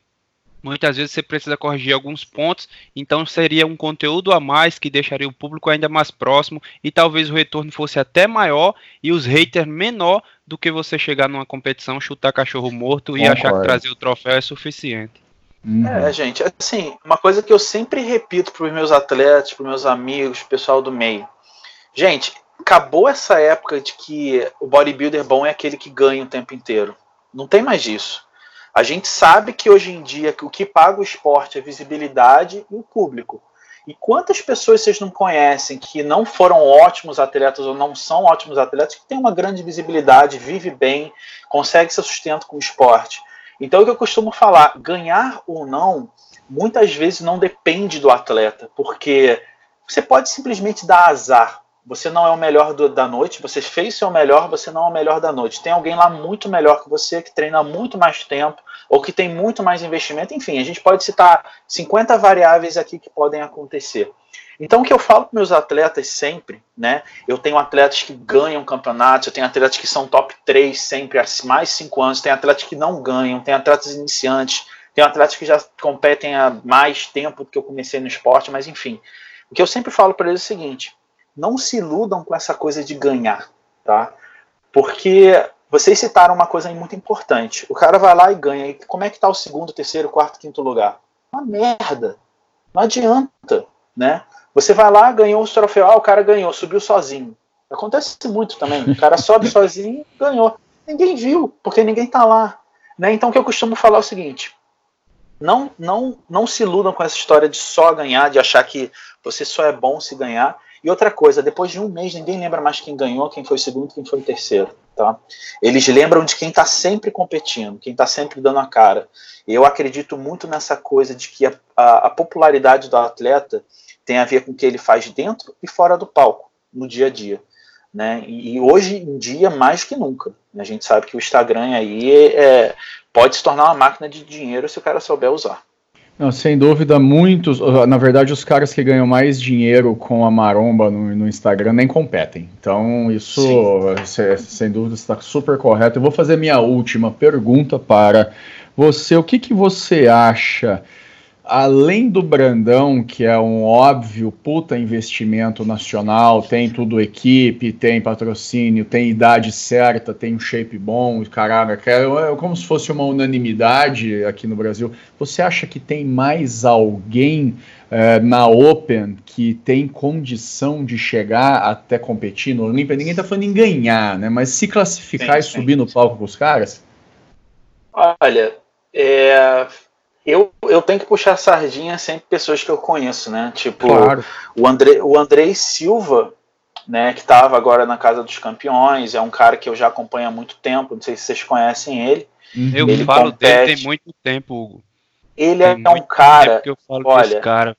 muitas vezes você precisa corrigir alguns pontos, então seria um conteúdo a mais que deixaria o público ainda mais próximo e talvez o retorno fosse até maior e os haters menor do que você chegar numa competição, chutar cachorro morto Concordo. e achar que trazer o troféu é suficiente. Uhum. É, gente, assim, uma coisa que eu sempre repito para os meus atletas, para os meus amigos, pessoal do meio. Gente, acabou essa época de que o bodybuilder bom é aquele que ganha o tempo inteiro. Não tem mais isso. A gente sabe que hoje em dia que o que paga o esporte é visibilidade e o público. E quantas pessoas vocês não conhecem que não foram ótimos atletas ou não são ótimos atletas, que têm uma grande visibilidade, vive bem, consegue seu sustento com o esporte? Então, o que eu costumo falar, ganhar ou não, muitas vezes não depende do atleta, porque você pode simplesmente dar azar. Você não é o melhor do, da noite, você fez seu melhor, você não é o melhor da noite. Tem alguém lá muito melhor que você, que treina muito mais tempo, ou que tem muito mais investimento. Enfim, a gente pode citar 50 variáveis aqui que podem acontecer. Então, o que eu falo para meus atletas sempre, né? Eu tenho atletas que ganham campeonatos, eu tenho atletas que são top 3 sempre há mais de 5 anos, tem atletas que não ganham, tem atletas iniciantes, tem atletas que já competem há mais tempo do que eu comecei no esporte, mas enfim. O que eu sempre falo para eles é o seguinte: não se iludam com essa coisa de ganhar, tá? Porque vocês citaram uma coisa muito importante. O cara vai lá e ganha. E como é que tá o segundo, terceiro, quarto, quinto lugar? Uma merda. Não adianta, né? Você vai lá, ganhou os troféus, ah, o cara ganhou, subiu sozinho. Acontece muito também. O cara sobe sozinho e ganhou. Ninguém viu, porque ninguém tá lá. Né? Então o que eu costumo falar é o seguinte: não, não, não se iludam com essa história de só ganhar, de achar que você só é bom se ganhar. E outra coisa, depois de um mês, ninguém lembra mais quem ganhou, quem foi o segundo, quem foi o terceiro. Tá? Eles lembram de quem está sempre competindo, quem está sempre dando a cara. Eu acredito muito nessa coisa de que a, a, a, popularidade do atleta tem a ver com o que ele faz dentro e fora do palco, no dia a dia. Né? E, hoje em dia, mais que nunca. Né? A gente sabe que o Instagram aí é, pode se tornar uma máquina de dinheiro se o cara souber usar. Não, sem dúvida, muitos. Na verdade, os caras que ganham mais dinheiro com a maromba no, no Instagram nem competem. Então, isso, cê, sem dúvida, está super correto. Eu vou fazer minha última pergunta para você. O que, que você acha? Além do Brandão, que é um óbvio puta investimento nacional, tem tudo equipe, tem patrocínio, tem idade certa, tem um shape bom, caralho, é, é como se fosse uma unanimidade aqui no Brasil. Você acha que tem mais alguém é, na Open que tem condição de chegar até competir no Olímpia? Ninguém tá falando em ganhar, né? Mas se classificar e subir no palco com os caras? Olha, é, eu, eu tenho que puxar sardinha sempre pessoas que eu conheço, né? Tipo, claro. o, André, o Andrei Silva, né, que estava agora na Casa dos Campeões, é um cara que eu já acompanho há muito tempo, não sei se vocês conhecem ele. Uhum. Eu ele falo compete. dele tem muito tempo, Hugo. Ele tem é um cara, que eu falo olha, cara,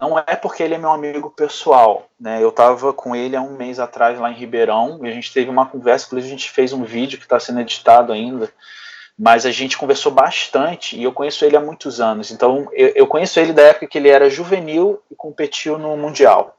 não é porque ele é meu amigo pessoal, né? Eu tava com ele há um mês atrás lá em Ribeirão e a gente teve uma conversa, inclusive a gente fez um vídeo que está sendo editado ainda, mas a gente conversou bastante e eu conheço ele há muitos anos. Então, eu, eu, conheço ele da época que ele era juvenil e competiu no Mundial.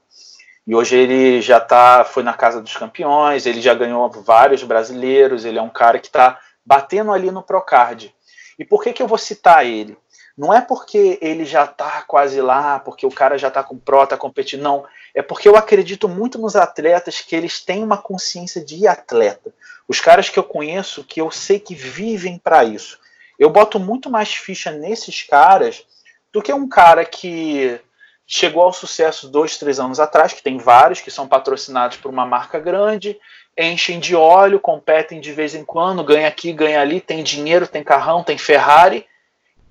E hoje ele já tá, foi na Casa dos Campeões, ele já ganhou vários brasileiros, ele é um cara que está batendo ali no Procard. E por que, que eu vou citar ele? Não é porque ele já está quase lá, porque o cara já está com pro, está competindo, não. É porque eu acredito muito nos atletas que eles têm uma consciência de atleta. Os caras que eu conheço, que eu sei que vivem para isso. Eu boto muito mais ficha nesses caras do que um cara que chegou ao sucesso dois, três anos atrás, que tem vários que são patrocinados por uma marca grande, enchem de óleo, competem de vez em quando, ganha aqui, ganha ali, tem dinheiro, tem carrão, tem Ferrari,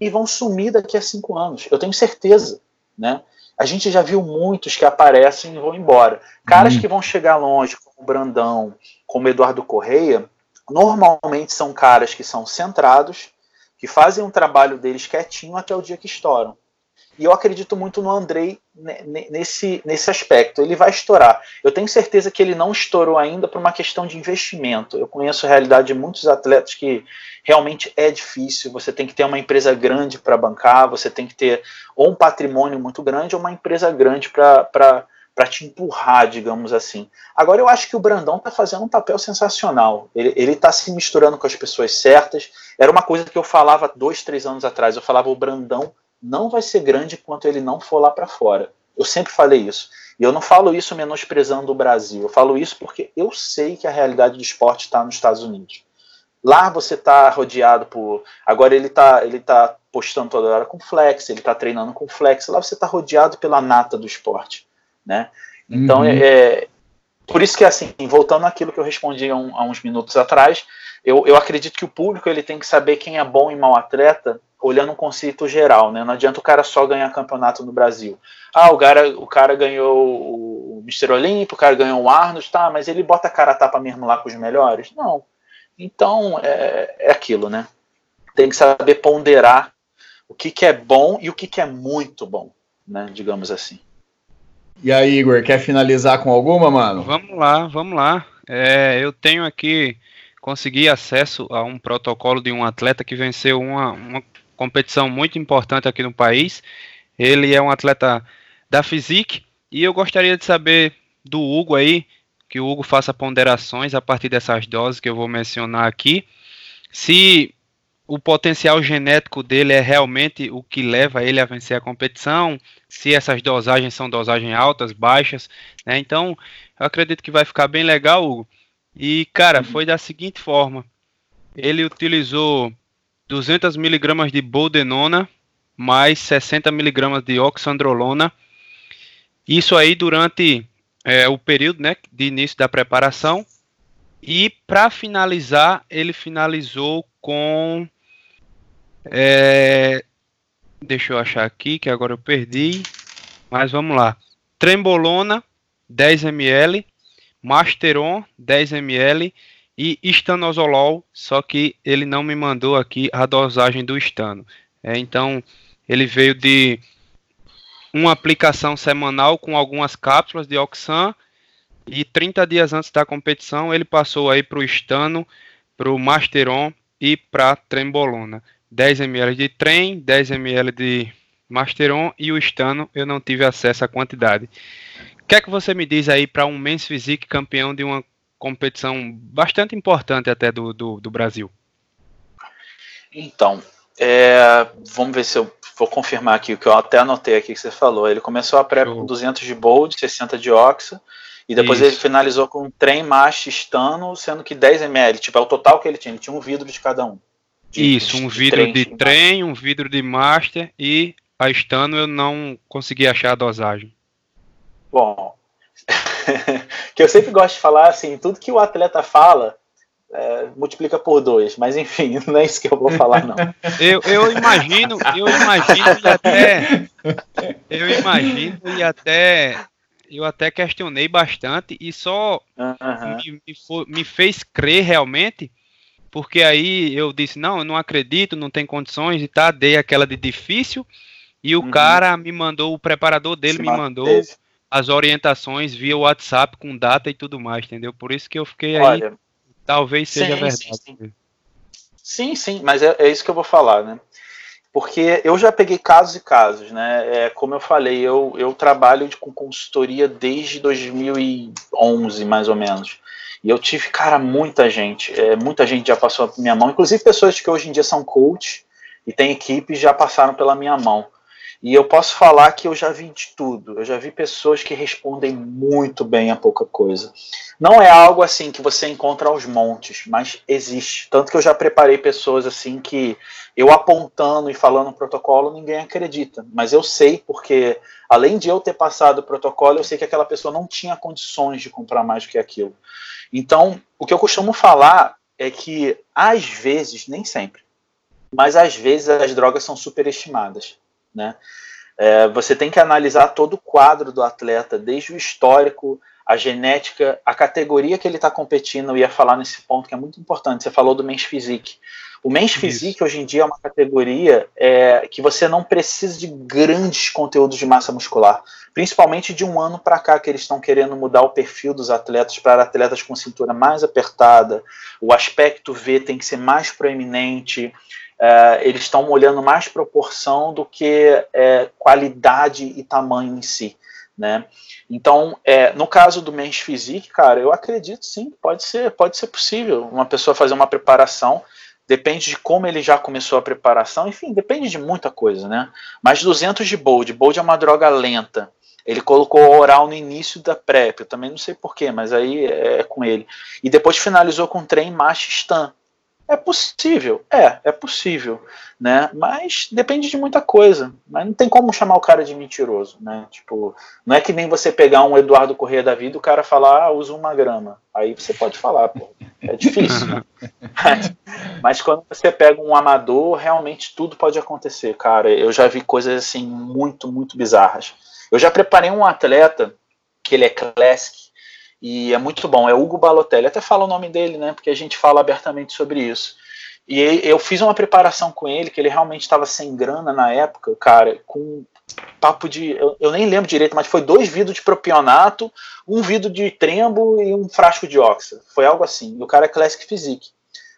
e vão sumir daqui a cinco anos. Eu tenho certeza, né? A gente já viu muitos que aparecem e vão embora. Caras hum. que vão chegar longe, como o Brandão, como o Eduardo Correia, normalmente são caras que são centrados, que fazem um trabalho deles quietinho até o dia que estouram. E eu acredito muito no Andrei nesse, nesse aspecto. Ele vai estourar. Eu tenho certeza que ele não estourou ainda por uma questão de investimento. Eu conheço a realidade de muitos atletas que realmente é difícil. Você tem que ter uma empresa grande para bancar, você tem que ter ou um patrimônio muito grande ou uma empresa grande para para te empurrar, digamos assim. Agora eu acho que o Brandão está fazendo um papel sensacional. Ele está se misturando com as pessoas certas. Era uma coisa que eu falava dois, três anos atrás. Eu falava o Brandão não vai ser grande enquanto ele não for lá para fora. Eu sempre falei isso. E eu não falo isso menosprezando o Brasil. Eu falo isso porque eu sei que a realidade do esporte está nos Estados Unidos. Lá você está rodeado por. Agora ele está ele tá postando toda hora com flex, ele está treinando com flex. Lá você está rodeado pela nata do esporte né? Então, uhum. é, é, por isso que, assim, voltando àquilo que eu respondi há, um, há, uns minutos atrás, eu, eu acredito que o público ele tem que saber quem é bom e mau atleta olhando um conceito geral, né? Não adianta o cara só ganhar campeonato no Brasil. Ah, o cara, o cara ganhou o Mr. Olímpico, o cara ganhou o Arnold, tá, mas ele bota a cara a tapa mesmo lá com os melhores? Não. Então, é, é aquilo, né? Tem que saber ponderar o que, que é bom e o que, que é muito bom, né? Digamos assim. E aí, Igor, quer finalizar com alguma, mano? Vamos lá, vamos lá. É, eu tenho aqui, consegui acesso a um protocolo de um atleta que venceu uma, uma competição muito importante aqui no país. Ele é um atleta da Physique e eu gostaria de saber do Hugo aí, que o Hugo faça ponderações a partir dessas doses que eu vou mencionar aqui. Se o potencial genético dele é realmente o que leva ele a vencer a competição, se essas dosagens são dosagens altas, baixas, né? Então, eu acredito que vai ficar bem legal, Hugo. E, cara, foi da seguinte forma: ele utilizou 200 miligramas de boldenona mais 60 miligramas de oxandrolona. Isso aí durante é, o período, né, de início da preparação. E para finalizar, ele finalizou com é, deixa eu achar aqui, que agora eu perdi. Mas vamos lá. Trembolona, 10 ml. Masteron, 10 ml. E estanozolol, só que ele não me mandou aqui a dosagem do estano. É, então, ele veio de uma aplicação semanal com algumas cápsulas de Oxan. E 30 dias antes da competição, ele passou aí para o estano, para o Masteron e para Trembolona. 10 ml de trem, 10 ml de Masteron e o Stano eu não tive acesso à quantidade. O que é que você me diz aí para um Men's Physique campeão de uma competição bastante importante até do, do, do Brasil? Então, é, vamos ver se eu vou confirmar aqui o que eu até anotei aqui que você falou. Ele começou a pré com 200 de Bold, 60 de Oxa, e depois Isso. ele finalizou com um trem Mach Stano, sendo que 10 ml, tipo, é o total que ele tinha, ele tinha um vidro de cada um. Isso, um vidro de, de trem, um vidro de master e a Stano eu não consegui achar a dosagem. Bom, que eu sempre gosto de falar assim, tudo que o atleta fala é, multiplica por dois, mas enfim, não é isso que eu vou falar não. eu, eu imagino, eu imagino e até, eu imagino e até eu até questionei bastante e só me, me, me fez crer realmente porque aí eu disse, não, eu não acredito, não tem condições e tá, dei aquela de difícil, e o uhum. cara me mandou, o preparador dele me mandou teve. As orientações via WhatsApp com data e tudo mais, entendeu? Por isso que eu fiquei Olha, aí, talvez seja sim, verdade. Sim, sim. sim, sim mas é, é isso que eu vou falar, né? porque eu já peguei casos e casos, né? É, como eu falei, eu, eu trabalho com consultoria desde 2011, mais ou menos. E eu tive, cara, muita gente, é, muita gente já passou pela minha mão, inclusive pessoas que hoje em dia são coach e têm equipes já passaram pela minha mão. E eu posso falar que eu já vi de tudo. Eu já vi pessoas que respondem muito bem a pouca coisa. Não é algo assim que você encontra aos montes, mas existe. Tanto que eu já preparei pessoas assim que eu apontando e falando o protocolo, ninguém acredita. Mas eu sei porque, além de eu ter passado o protocolo, eu sei que aquela pessoa não tinha condições de comprar mais do que aquilo. Então, o que eu costumo falar é que, às vezes, nem sempre, mas às vezes as drogas são superestimadas. Né? É, você tem que analisar todo o quadro do atleta, desde o histórico a genética, a categoria que ele está competindo, eu ia falar nesse ponto que é muito importante. Você falou do Men's Physique. O Men's Isso. Physique hoje em dia é uma categoria é, que você não precisa de grandes conteúdos de massa muscular, principalmente de um ano para cá que eles estão querendo mudar o perfil dos atletas para atletas com cintura mais apertada, o aspecto V tem que ser mais proeminente, é, eles estão olhando mais proporção do que é, qualidade e tamanho em si. Né? Então, é, no caso do Men's Physique, cara, eu acredito sim, pode ser, pode ser possível uma pessoa fazer uma preparação, depende de como ele já começou a preparação, enfim, depende de muita coisa, né? Mas 200 de Bold, Bold é uma droga lenta, ele colocou oral no início da PrEP, eu também não sei porquê, mas aí é com ele. E depois finalizou com trem Mash Stan, é possível, é, é possível, né? Mas depende de muita coisa. Mas não tem como chamar o cara de mentiroso, né? Tipo, não é que nem você pegar um Eduardo Corrêa da vida e o cara falar, ah, usa uma grama. Aí você pode falar, pô. É difícil, né? mas, mas quando você pega um amador, realmente tudo pode acontecer, cara. Eu já vi coisas assim muito, muito bizarras. Eu já preparei um atleta que ele é classic e é muito bom. É Hugo Balotelli. Até fala o nome dele, né? Porque a gente fala abertamente sobre isso. E eu fiz uma preparação com ele, que ele realmente estava sem grana na época, cara, com papo de. Eu, eu, nem lembro direito, mas foi dois vidros de propionato, um vidro de trembo e um frasco de oxa. Foi algo assim. E o cara é Classic Physique.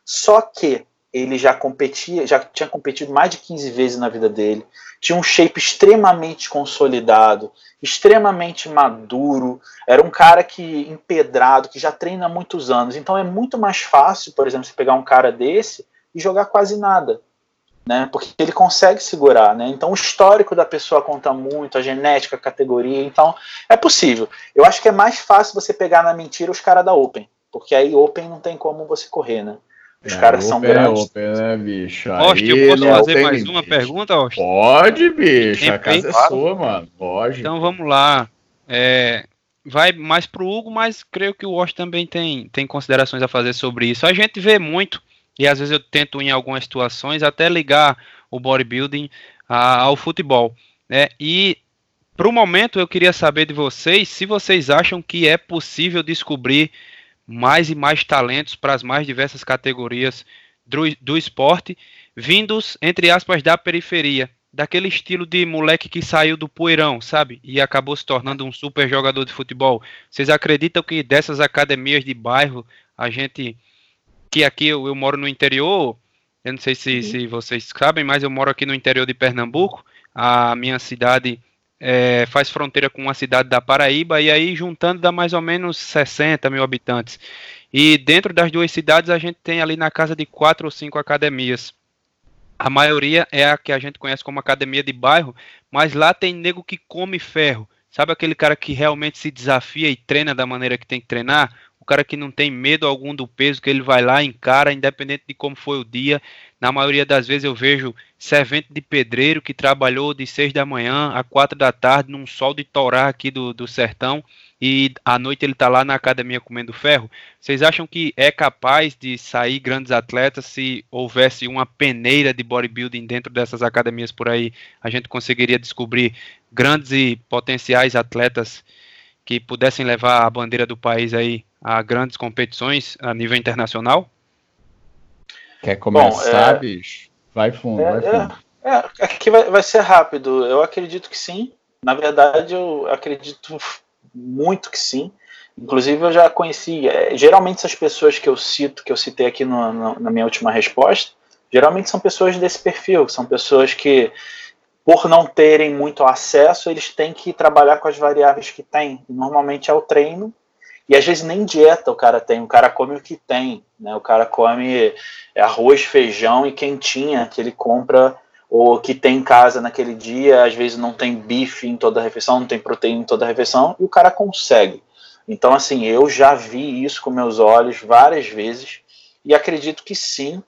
Só que ele já competia, já tinha competido mais de 15 vezes na vida dele, tinha um shape extremamente consolidado, extremamente maduro, era um cara que empedrado, que já treina há muitos anos. Então é muito mais fácil, por exemplo, você pegar um cara desse e jogar quase nada. Né, porque ele consegue segurar, né? Então o histórico da pessoa conta muito, a genética, a categoria, então é possível. Eu acho que é mais fácil você pegar na mentira os caras da Open, porque aí Open não tem como você correr, né? Os é, caras são é grandes. Open, né, bicho? Oste, eu posso fazer mais uma pergunta, Oste? Pode, bicho. a casa é sua, mano. Pode. Então vamos lá. É, vai mais pro Hugo, mas creio que o Oste também tem, tem considerações a fazer sobre isso. A gente vê muito, e às vezes eu tento em algumas situações até ligar o bodybuilding a, ao futebol. Né? E para o momento eu queria saber de vocês se vocês acham que é possível descobrir mais e mais talentos para as mais diversas categorias do, do esporte, vindos, entre aspas, da periferia, daquele estilo de moleque que saiu do poeirão, sabe? E acabou se tornando um super jogador de futebol. Vocês acreditam que dessas academias de bairro, a gente. Que aqui eu, eu moro no interior, eu não sei se, uhum. se vocês sabem, mas eu moro aqui no interior de Pernambuco. A minha cidade é, faz fronteira com a cidade da Paraíba, e aí juntando dá mais ou menos 60 mil habitantes. E dentro das duas cidades a gente tem ali na casa de quatro ou cinco academias. A maioria é a que a gente conhece como academia de bairro, mas lá tem nego que come ferro. Sabe aquele cara que realmente se desafia e treina da maneira que tem que treinar? Cara que não tem medo algum do peso, que ele vai lá, encara, independente de como foi o dia. Na maioria das vezes eu vejo servente de pedreiro que trabalhou de 6 da manhã a 4 da tarde num sol de torá aqui do, do sertão e à noite ele está lá na academia comendo ferro. Vocês acham que é capaz de sair grandes atletas se houvesse uma peneira de bodybuilding dentro dessas academias por aí? A gente conseguiria descobrir grandes e potenciais atletas que pudessem levar a bandeira do país aí a grandes competições a nível internacional? Quer começar, Bom, é... bicho? Vai fundo, é, vai fundo. É, é, aqui vai, vai ser rápido. Eu acredito que sim. Na verdade, eu acredito muito que sim. Inclusive, eu já conheci. É, geralmente, essas pessoas que eu cito, que eu citei aqui no, no, na minha última resposta, geralmente são pessoas desse perfil. São pessoas que, por não terem muito acesso, eles têm que trabalhar com as variáveis que têm. Normalmente é o treino e às vezes nem dieta o cara tem, o cara come o que tem, né? O cara come arroz, feijão e quentinha que ele compra ou que tem em casa naquele dia, às vezes não tem bife em toda a refeição, não tem proteína em toda a refeição, e o cara consegue. Então, assim, eu já vi isso com meus olhos várias vezes, e acredito que sim,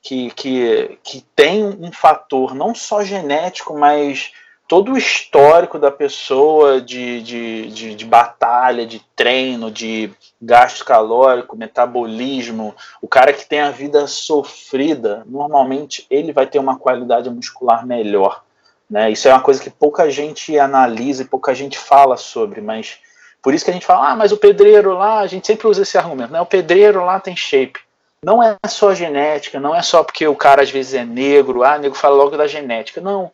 que, que, que tem um fator não só genético, mas todo o histórico da pessoa de, de, de, de, batalha, de treino, de gasto calórico, metabolismo, o cara que tem a vida sofrida, normalmente ele vai ter uma qualidade muscular melhor. Né? Isso é uma coisa que pouca gente analisa e pouca gente fala sobre, mas Por isso que a gente fala, ah, mas o pedreiro lá, a gente sempre usa esse argumento, né? O pedreiro lá tem shape. Não é só genética, não é só porque o cara às vezes é negro, ah, nego fala logo da genética. Não.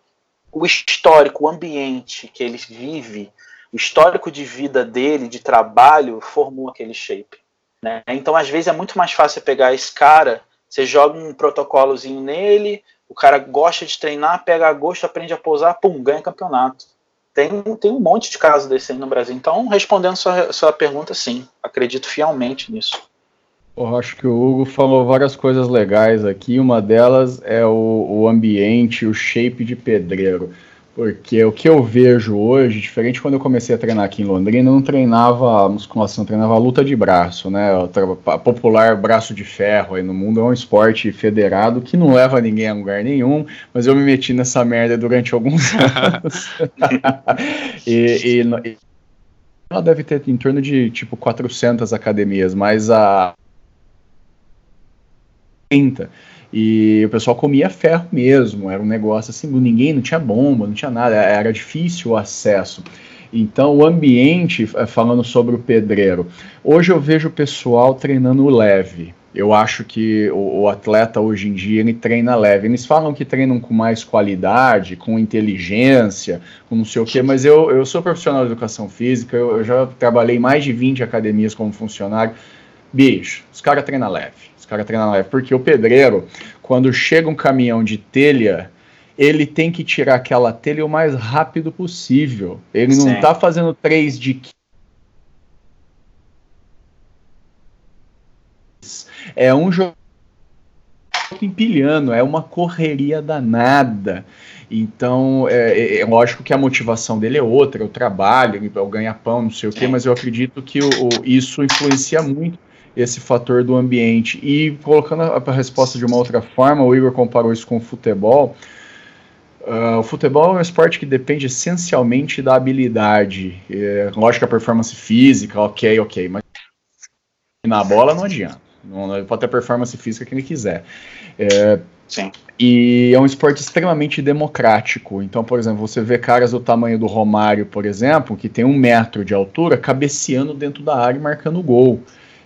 O histórico, o ambiente que ele vive, o histórico de vida dele, de trabalho, formou aquele shape. Né? Então, às vezes, é muito mais fácil pegar esse cara, você joga um protocolozinho nele, o cara gosta de treinar, pega gosto, aprende a pousar, pum, ganha campeonato. Tem, tem um monte de casos desse aí no Brasil. Então, respondendo sua, sua pergunta, sim, acredito fielmente nisso. Eu acho que o Hugo falou várias coisas legais aqui. Uma delas é o, o ambiente, o shape de pedreiro. Porque o que eu vejo hoje, diferente quando eu comecei a treinar aqui em Londrina, eu não treinava musculação, eu treinava luta de braço, né? O popular braço de ferro aí no mundo é um esporte federado que não leva ninguém a lugar nenhum, mas eu me meti nessa merda durante alguns anos. e, e, ela deve ter em torno de tipo 400 academias, mas a 30. E o pessoal comia ferro mesmo, era um negócio assim, ninguém, não tinha bomba, não tinha nada, era difícil o acesso. Então, o ambiente, eh, falando sobre o pedreiro, hoje eu vejo o pessoal treinando leve. Eu acho que o, o, atleta hoje em dia ele treina leve. Eles falam que treinam com mais qualidade, com inteligência, com não sei o quê, mas eu, eu sou profissional de educação física, eu, eu já trabalhei mais de 20 academias como funcionário. Bicho, os caras treinam leve caras treinam leve. Porque o pedreiro, quando chega um caminhão de telha, ele tem que tirar aquela telha o mais rápido possível. Ele não está fazendo três de é um jogo empilhando, é uma correria danada. Então, é, é, é, lógico que a motivação dele é outra, é o trabalho, é o ganha-pão, não sei o quê, mas eu acredito que o, o, isso influencia muito esse fator do ambiente. E colocando a, a resposta de uma outra forma, o Igor comparou isso com o futebol. Uh, o futebol é um esporte que depende essencialmente da habilidade. É, lógico, a performance física, ok, ok, mas na bola não adianta. Não, pode ter performance física que ele quiser. É, Sim. E é um esporte extremamente democrático. Então, por exemplo, você vê caras do tamanho do Romário, por exemplo, que tem um metro de altura, cabeceando dentro da área e marcando gol.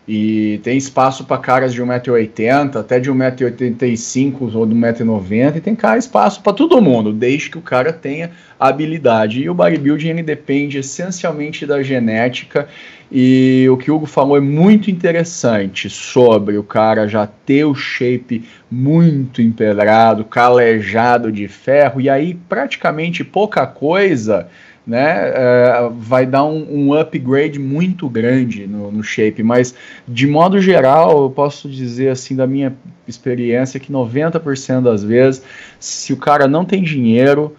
E tem espaço para caras de 1,80m, até de 1,85m ou de 1,90m, e tem cara espaço para todo mundo, desde que o cara tenha habilidade. E o bodybuilding ele depende essencialmente da genética, e o que o Hugo falou é muito interessante sobre o cara já ter o shape muito empedrado, calejado de ferro, e aí praticamente pouca coisa né, é, vai dar um, um, upgrade muito grande no, no, shape, mas de modo geral, eu posso dizer assim, da minha experiência, que 90% das vezes, se o cara não tem dinheiro,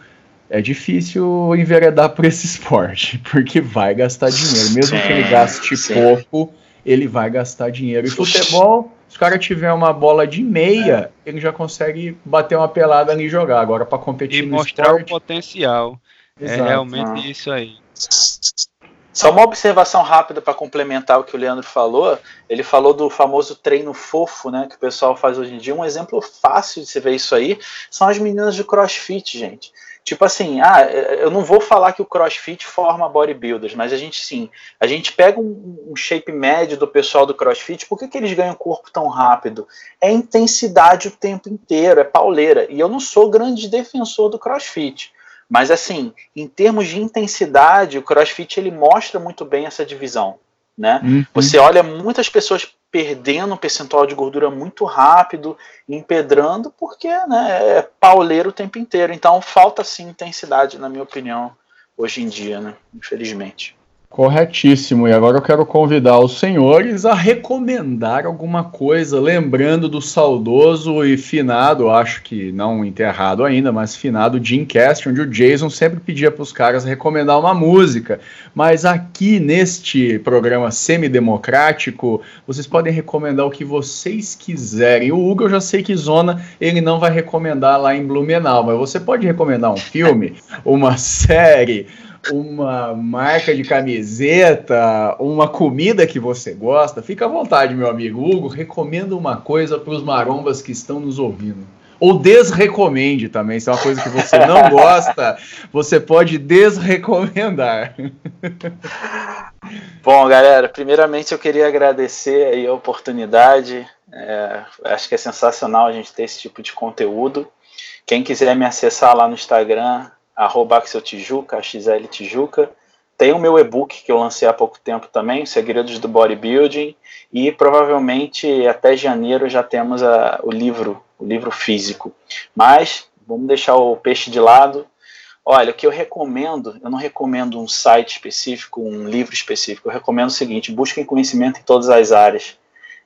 é difícil enveredar por esse esporte, porque vai gastar dinheiro, mesmo que ele gaste pouco, ele vai gastar dinheiro. E futebol, se o cara tiver uma bola de meia, é. ele já consegue bater uma pelada ali e jogar. Agora, para competir e no mostrar esporte, o potencial. É Exato. É realmente ah. isso aí. Só uma observação rápida para complementar o que o Leandro falou. Ele falou do famoso treino fofo, né, que o pessoal faz hoje em dia. Um exemplo fácil de você ver isso aí são as meninas de CrossFit, gente. Tipo assim, ah, eu não vou falar que o CrossFit forma bodybuilders, mas a gente sim, a gente pega um, um shape médio do pessoal do CrossFit. Por que, que eles ganham corpo tão rápido? É intensidade o tempo inteiro, é pauleira. E eu não sou grande defensor do CrossFit. Mas assim, em termos de intensidade, o CrossFit ele mostra muito bem essa divisão, né? Uhum. Você olha muitas pessoas perdendo um percentual de gordura muito rápido, empedrando, porque né, é pauleiro o tempo inteiro. Então falta sim intensidade, na minha opinião, hoje em dia, né? Infelizmente. Corretíssimo. E agora eu quero convidar os senhores a recomendar alguma coisa, lembrando do saudoso e finado, acho que não enterrado ainda, mas finado Jim Cast, onde o Jason sempre pedia para os caras recomendar uma música. Mas aqui neste programa semidemocrático, vocês podem recomendar o que vocês quiserem. O Hugo, eu já sei que Zona ele não vai recomendar lá em Blumenau, mas você pode recomendar um filme, uma série uma marca de camiseta, uma comida que você gosta, fica à vontade, meu amigo. Hugo, recomenda uma coisa para os marombas que estão nos ouvindo. Ou desrecomende também, se é uma coisa que você não gosta, você pode desrecomendar. Bom, galera, primeiramente eu queria agradecer aí a oportunidade. É, acho que é sensacional a gente ter esse tipo de conteúdo. Quem quiser me acessar lá no Instagram, arroba Tijuca, XL Tijuca. Tem o meu e-book que eu lancei há pouco tempo também, Segredos do Bodybuilding, e provavelmente até janeiro já temos a, o livro, o livro físico. Mas vamos deixar o peixe de lado. Olha, o que eu recomendo, eu não recomendo um site específico, um livro específico, eu recomendo o seguinte: busquem conhecimento em todas as áreas.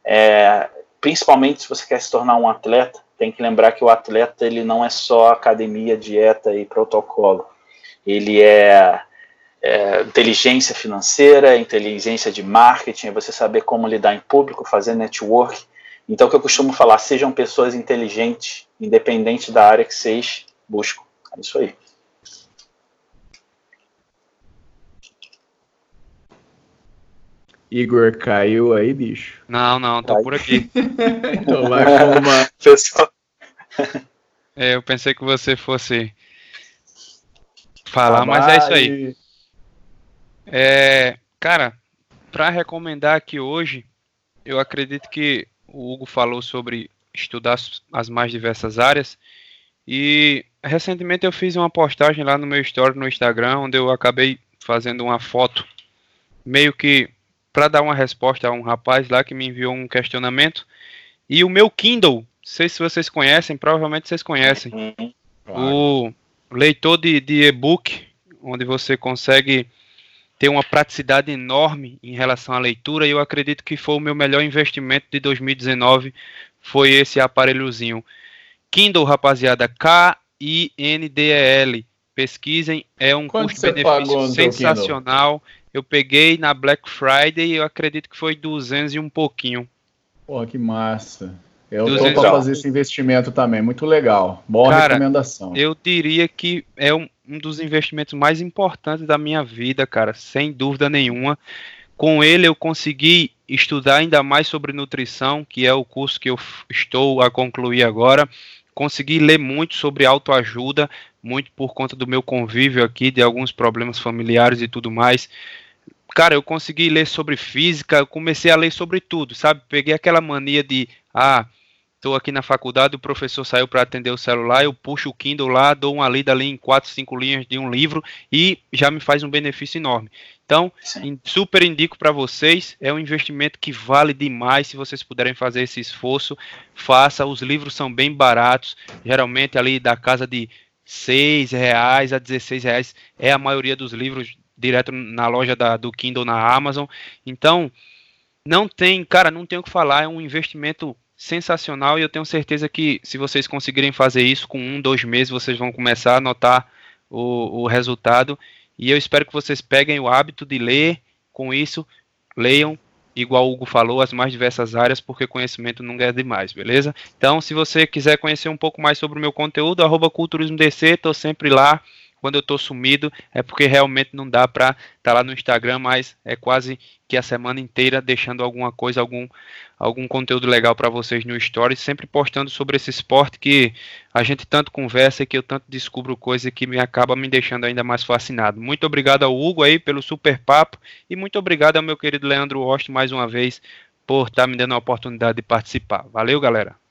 É, principalmente se você quer se tornar um atleta, tem que lembrar que o atleta ele não é só academia, dieta e protocolo. Ele é, é inteligência financeira, inteligência de marketing, é você saber como lidar em público, fazer network. Então, o que eu costumo falar, sejam pessoas inteligentes, independente da área que vocês buscam. É isso aí. Igor caiu aí, bicho? Não, não, tô por aqui. então vai uma... Pessoal. É, eu pensei que você fosse falar, mas é isso aí. É, cara, para recomendar aqui hoje, eu acredito que o Hugo falou sobre estudar as mais diversas áreas e recentemente eu fiz uma postagem lá no meu story no Instagram onde eu acabei fazendo uma foto meio que para dar uma resposta a um rapaz lá que me enviou um questionamento. E o meu Kindle, não sei se vocês conhecem, provavelmente vocês conhecem. O leitor de, de e-book, onde você consegue ter uma praticidade enorme em relação à leitura, e eu acredito que foi o meu melhor investimento de 2019, foi esse aparelhozinho. Kindle, rapaziada, K-I-N-D-E-L. Pesquisem, é um custo-benefício sensacional. Eu peguei na Black Friday e eu acredito que foi 200 e um pouquinho. Pô, que massa. Eu tô para fazer esse investimento também, muito legal. Boa cara, recomendação. Eu diria que é um, um dos investimentos mais importantes da minha vida, cara, sem dúvida nenhuma. Com ele eu consegui estudar ainda mais sobre nutrição, que é o curso que eu estou a concluir agora. Consegui ler muito sobre autoajuda, muito por conta do meu convívio aqui, de alguns problemas familiares e tudo mais. Cara, eu consegui ler sobre física, eu comecei a ler sobre tudo, sabe? Peguei aquela mania de, ah, estou aqui na faculdade, o professor saiu para atender o celular, eu puxo o Kindle lá, dou uma lida ali em quatro, cinco linhas de um livro e já me faz um benefício enorme. Então, super indico para vocês, é um investimento que vale demais se vocês puderem fazer esse esforço, faça, os livros são bem baratos, geralmente ali da casa de 6 reais a 16 reais é a maioria dos livros direto na loja da, do Kindle na Amazon. Então, não tem, cara, não tem o que falar, é um investimento sensacional e eu tenho certeza que se vocês conseguirem fazer isso com um, dois meses, vocês vão começar a notar o, o resultado. E eu espero que vocês peguem o hábito de ler com isso, leiam, igual o Hugo falou, as mais diversas áreas, porque conhecimento não é demais, beleza? Então, se você quiser conhecer um pouco mais sobre o meu conteúdo, arroba culturismodc, estou sempre lá. Quando eu estou sumido, é porque realmente não dá para estar tá lá no Instagram, mas é quase que a semana inteira deixando alguma coisa, algum, algum conteúdo legal para vocês no Story, sempre postando sobre esse esporte que a gente tanto conversa e que eu tanto descubro coisa que me acaba me deixando ainda mais fascinado. Muito obrigado ao Hugo aí pelo super papo e muito obrigado ao meu querido Leandro Osto mais uma vez por estar tá me dando a oportunidade de participar. Valeu, galera.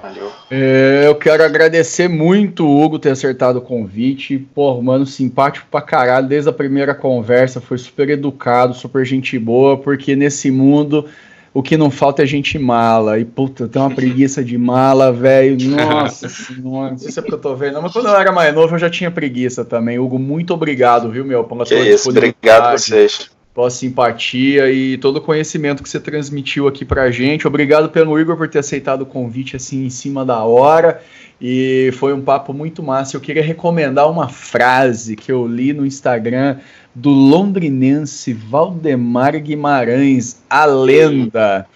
Valeu. É, eu quero agradecer muito o Hugo ter acertado o convite. Pô, mano, simpático pra caralho desde a primeira conversa. Foi super educado, super gente boa, porque nesse mundo o que não falta é gente mala. E puta, tem uma preguiça de mala, velho. Nossa senhora. Não sei se é porque eu tô vendo, mas quando eu era mais novo eu já tinha preguiça também. Hugo, muito obrigado, viu, meu? Pela que isso, obrigado a vocês pela simpatia e todo o conhecimento que você transmitiu aqui pra gente. Obrigado pelo Igor por ter aceitado o convite assim em cima da hora. E foi um papo muito massa. Eu queria recomendar uma frase que eu li no Instagram do londrinense Valdemar Guimarães, a lenda.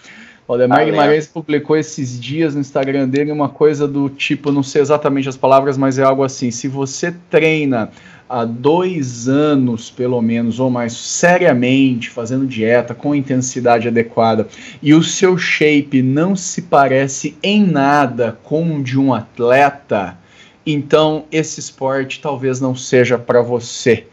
Valdemar Guimarães publicou esses dias no Instagram dele uma coisa do tipo, não sei exatamente as palavras, mas é algo assim: se você treina há dois anos, pelo menos, ou mais, seriamente, fazendo dieta com intensidade adequada, e o seu shape não se parece em nada com o de um atleta, então esse esporte talvez não seja para você.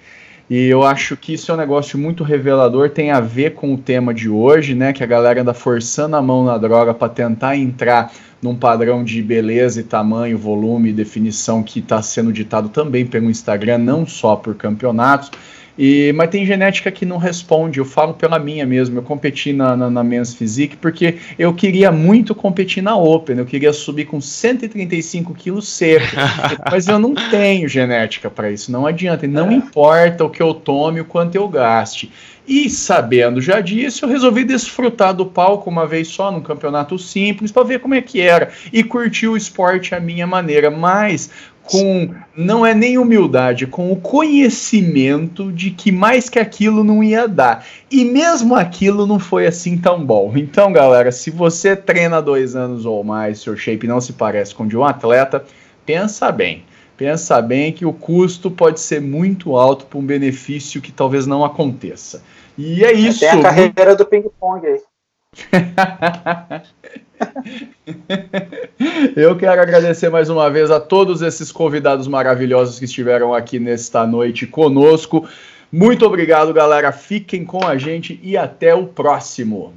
E eu acho que isso é um negócio muito revelador, tem a ver com o tema de hoje, né? Que a galera anda forçando a mão na droga para tentar entrar num padrão de beleza e tamanho, volume e definição que está sendo ditado também pelo Instagram, não só por campeonatos. E, mas tem genética que não responde, eu falo pela minha mesmo. Eu competi na, na, na Men's Physique porque eu queria muito competir na Open, eu queria subir com 135 quilos seco, mas eu não tenho genética para isso, não adianta, e não é. importa o que eu tome, o quanto eu gaste. E sabendo já disso, eu resolvi desfrutar do palco uma vez só, num campeonato simples, para ver como é que era e curtir o esporte à minha maneira. Mas com não é nem humildade, com o conhecimento de que mais que aquilo não ia dar. E mesmo aquilo não foi assim tão bom. Então, galera, se você treina dois anos ou mais, seu shape não se parece com o de um atleta, pensa bem. Pensa bem que o custo pode ser muito alto para um benefício que talvez não aconteça. E é isso. Tem a carreira do ping-pong aí. Eu quero agradecer mais uma vez a todos esses convidados maravilhosos que estiveram aqui nesta noite conosco. Muito obrigado, galera. Fiquem com a gente e até o próximo.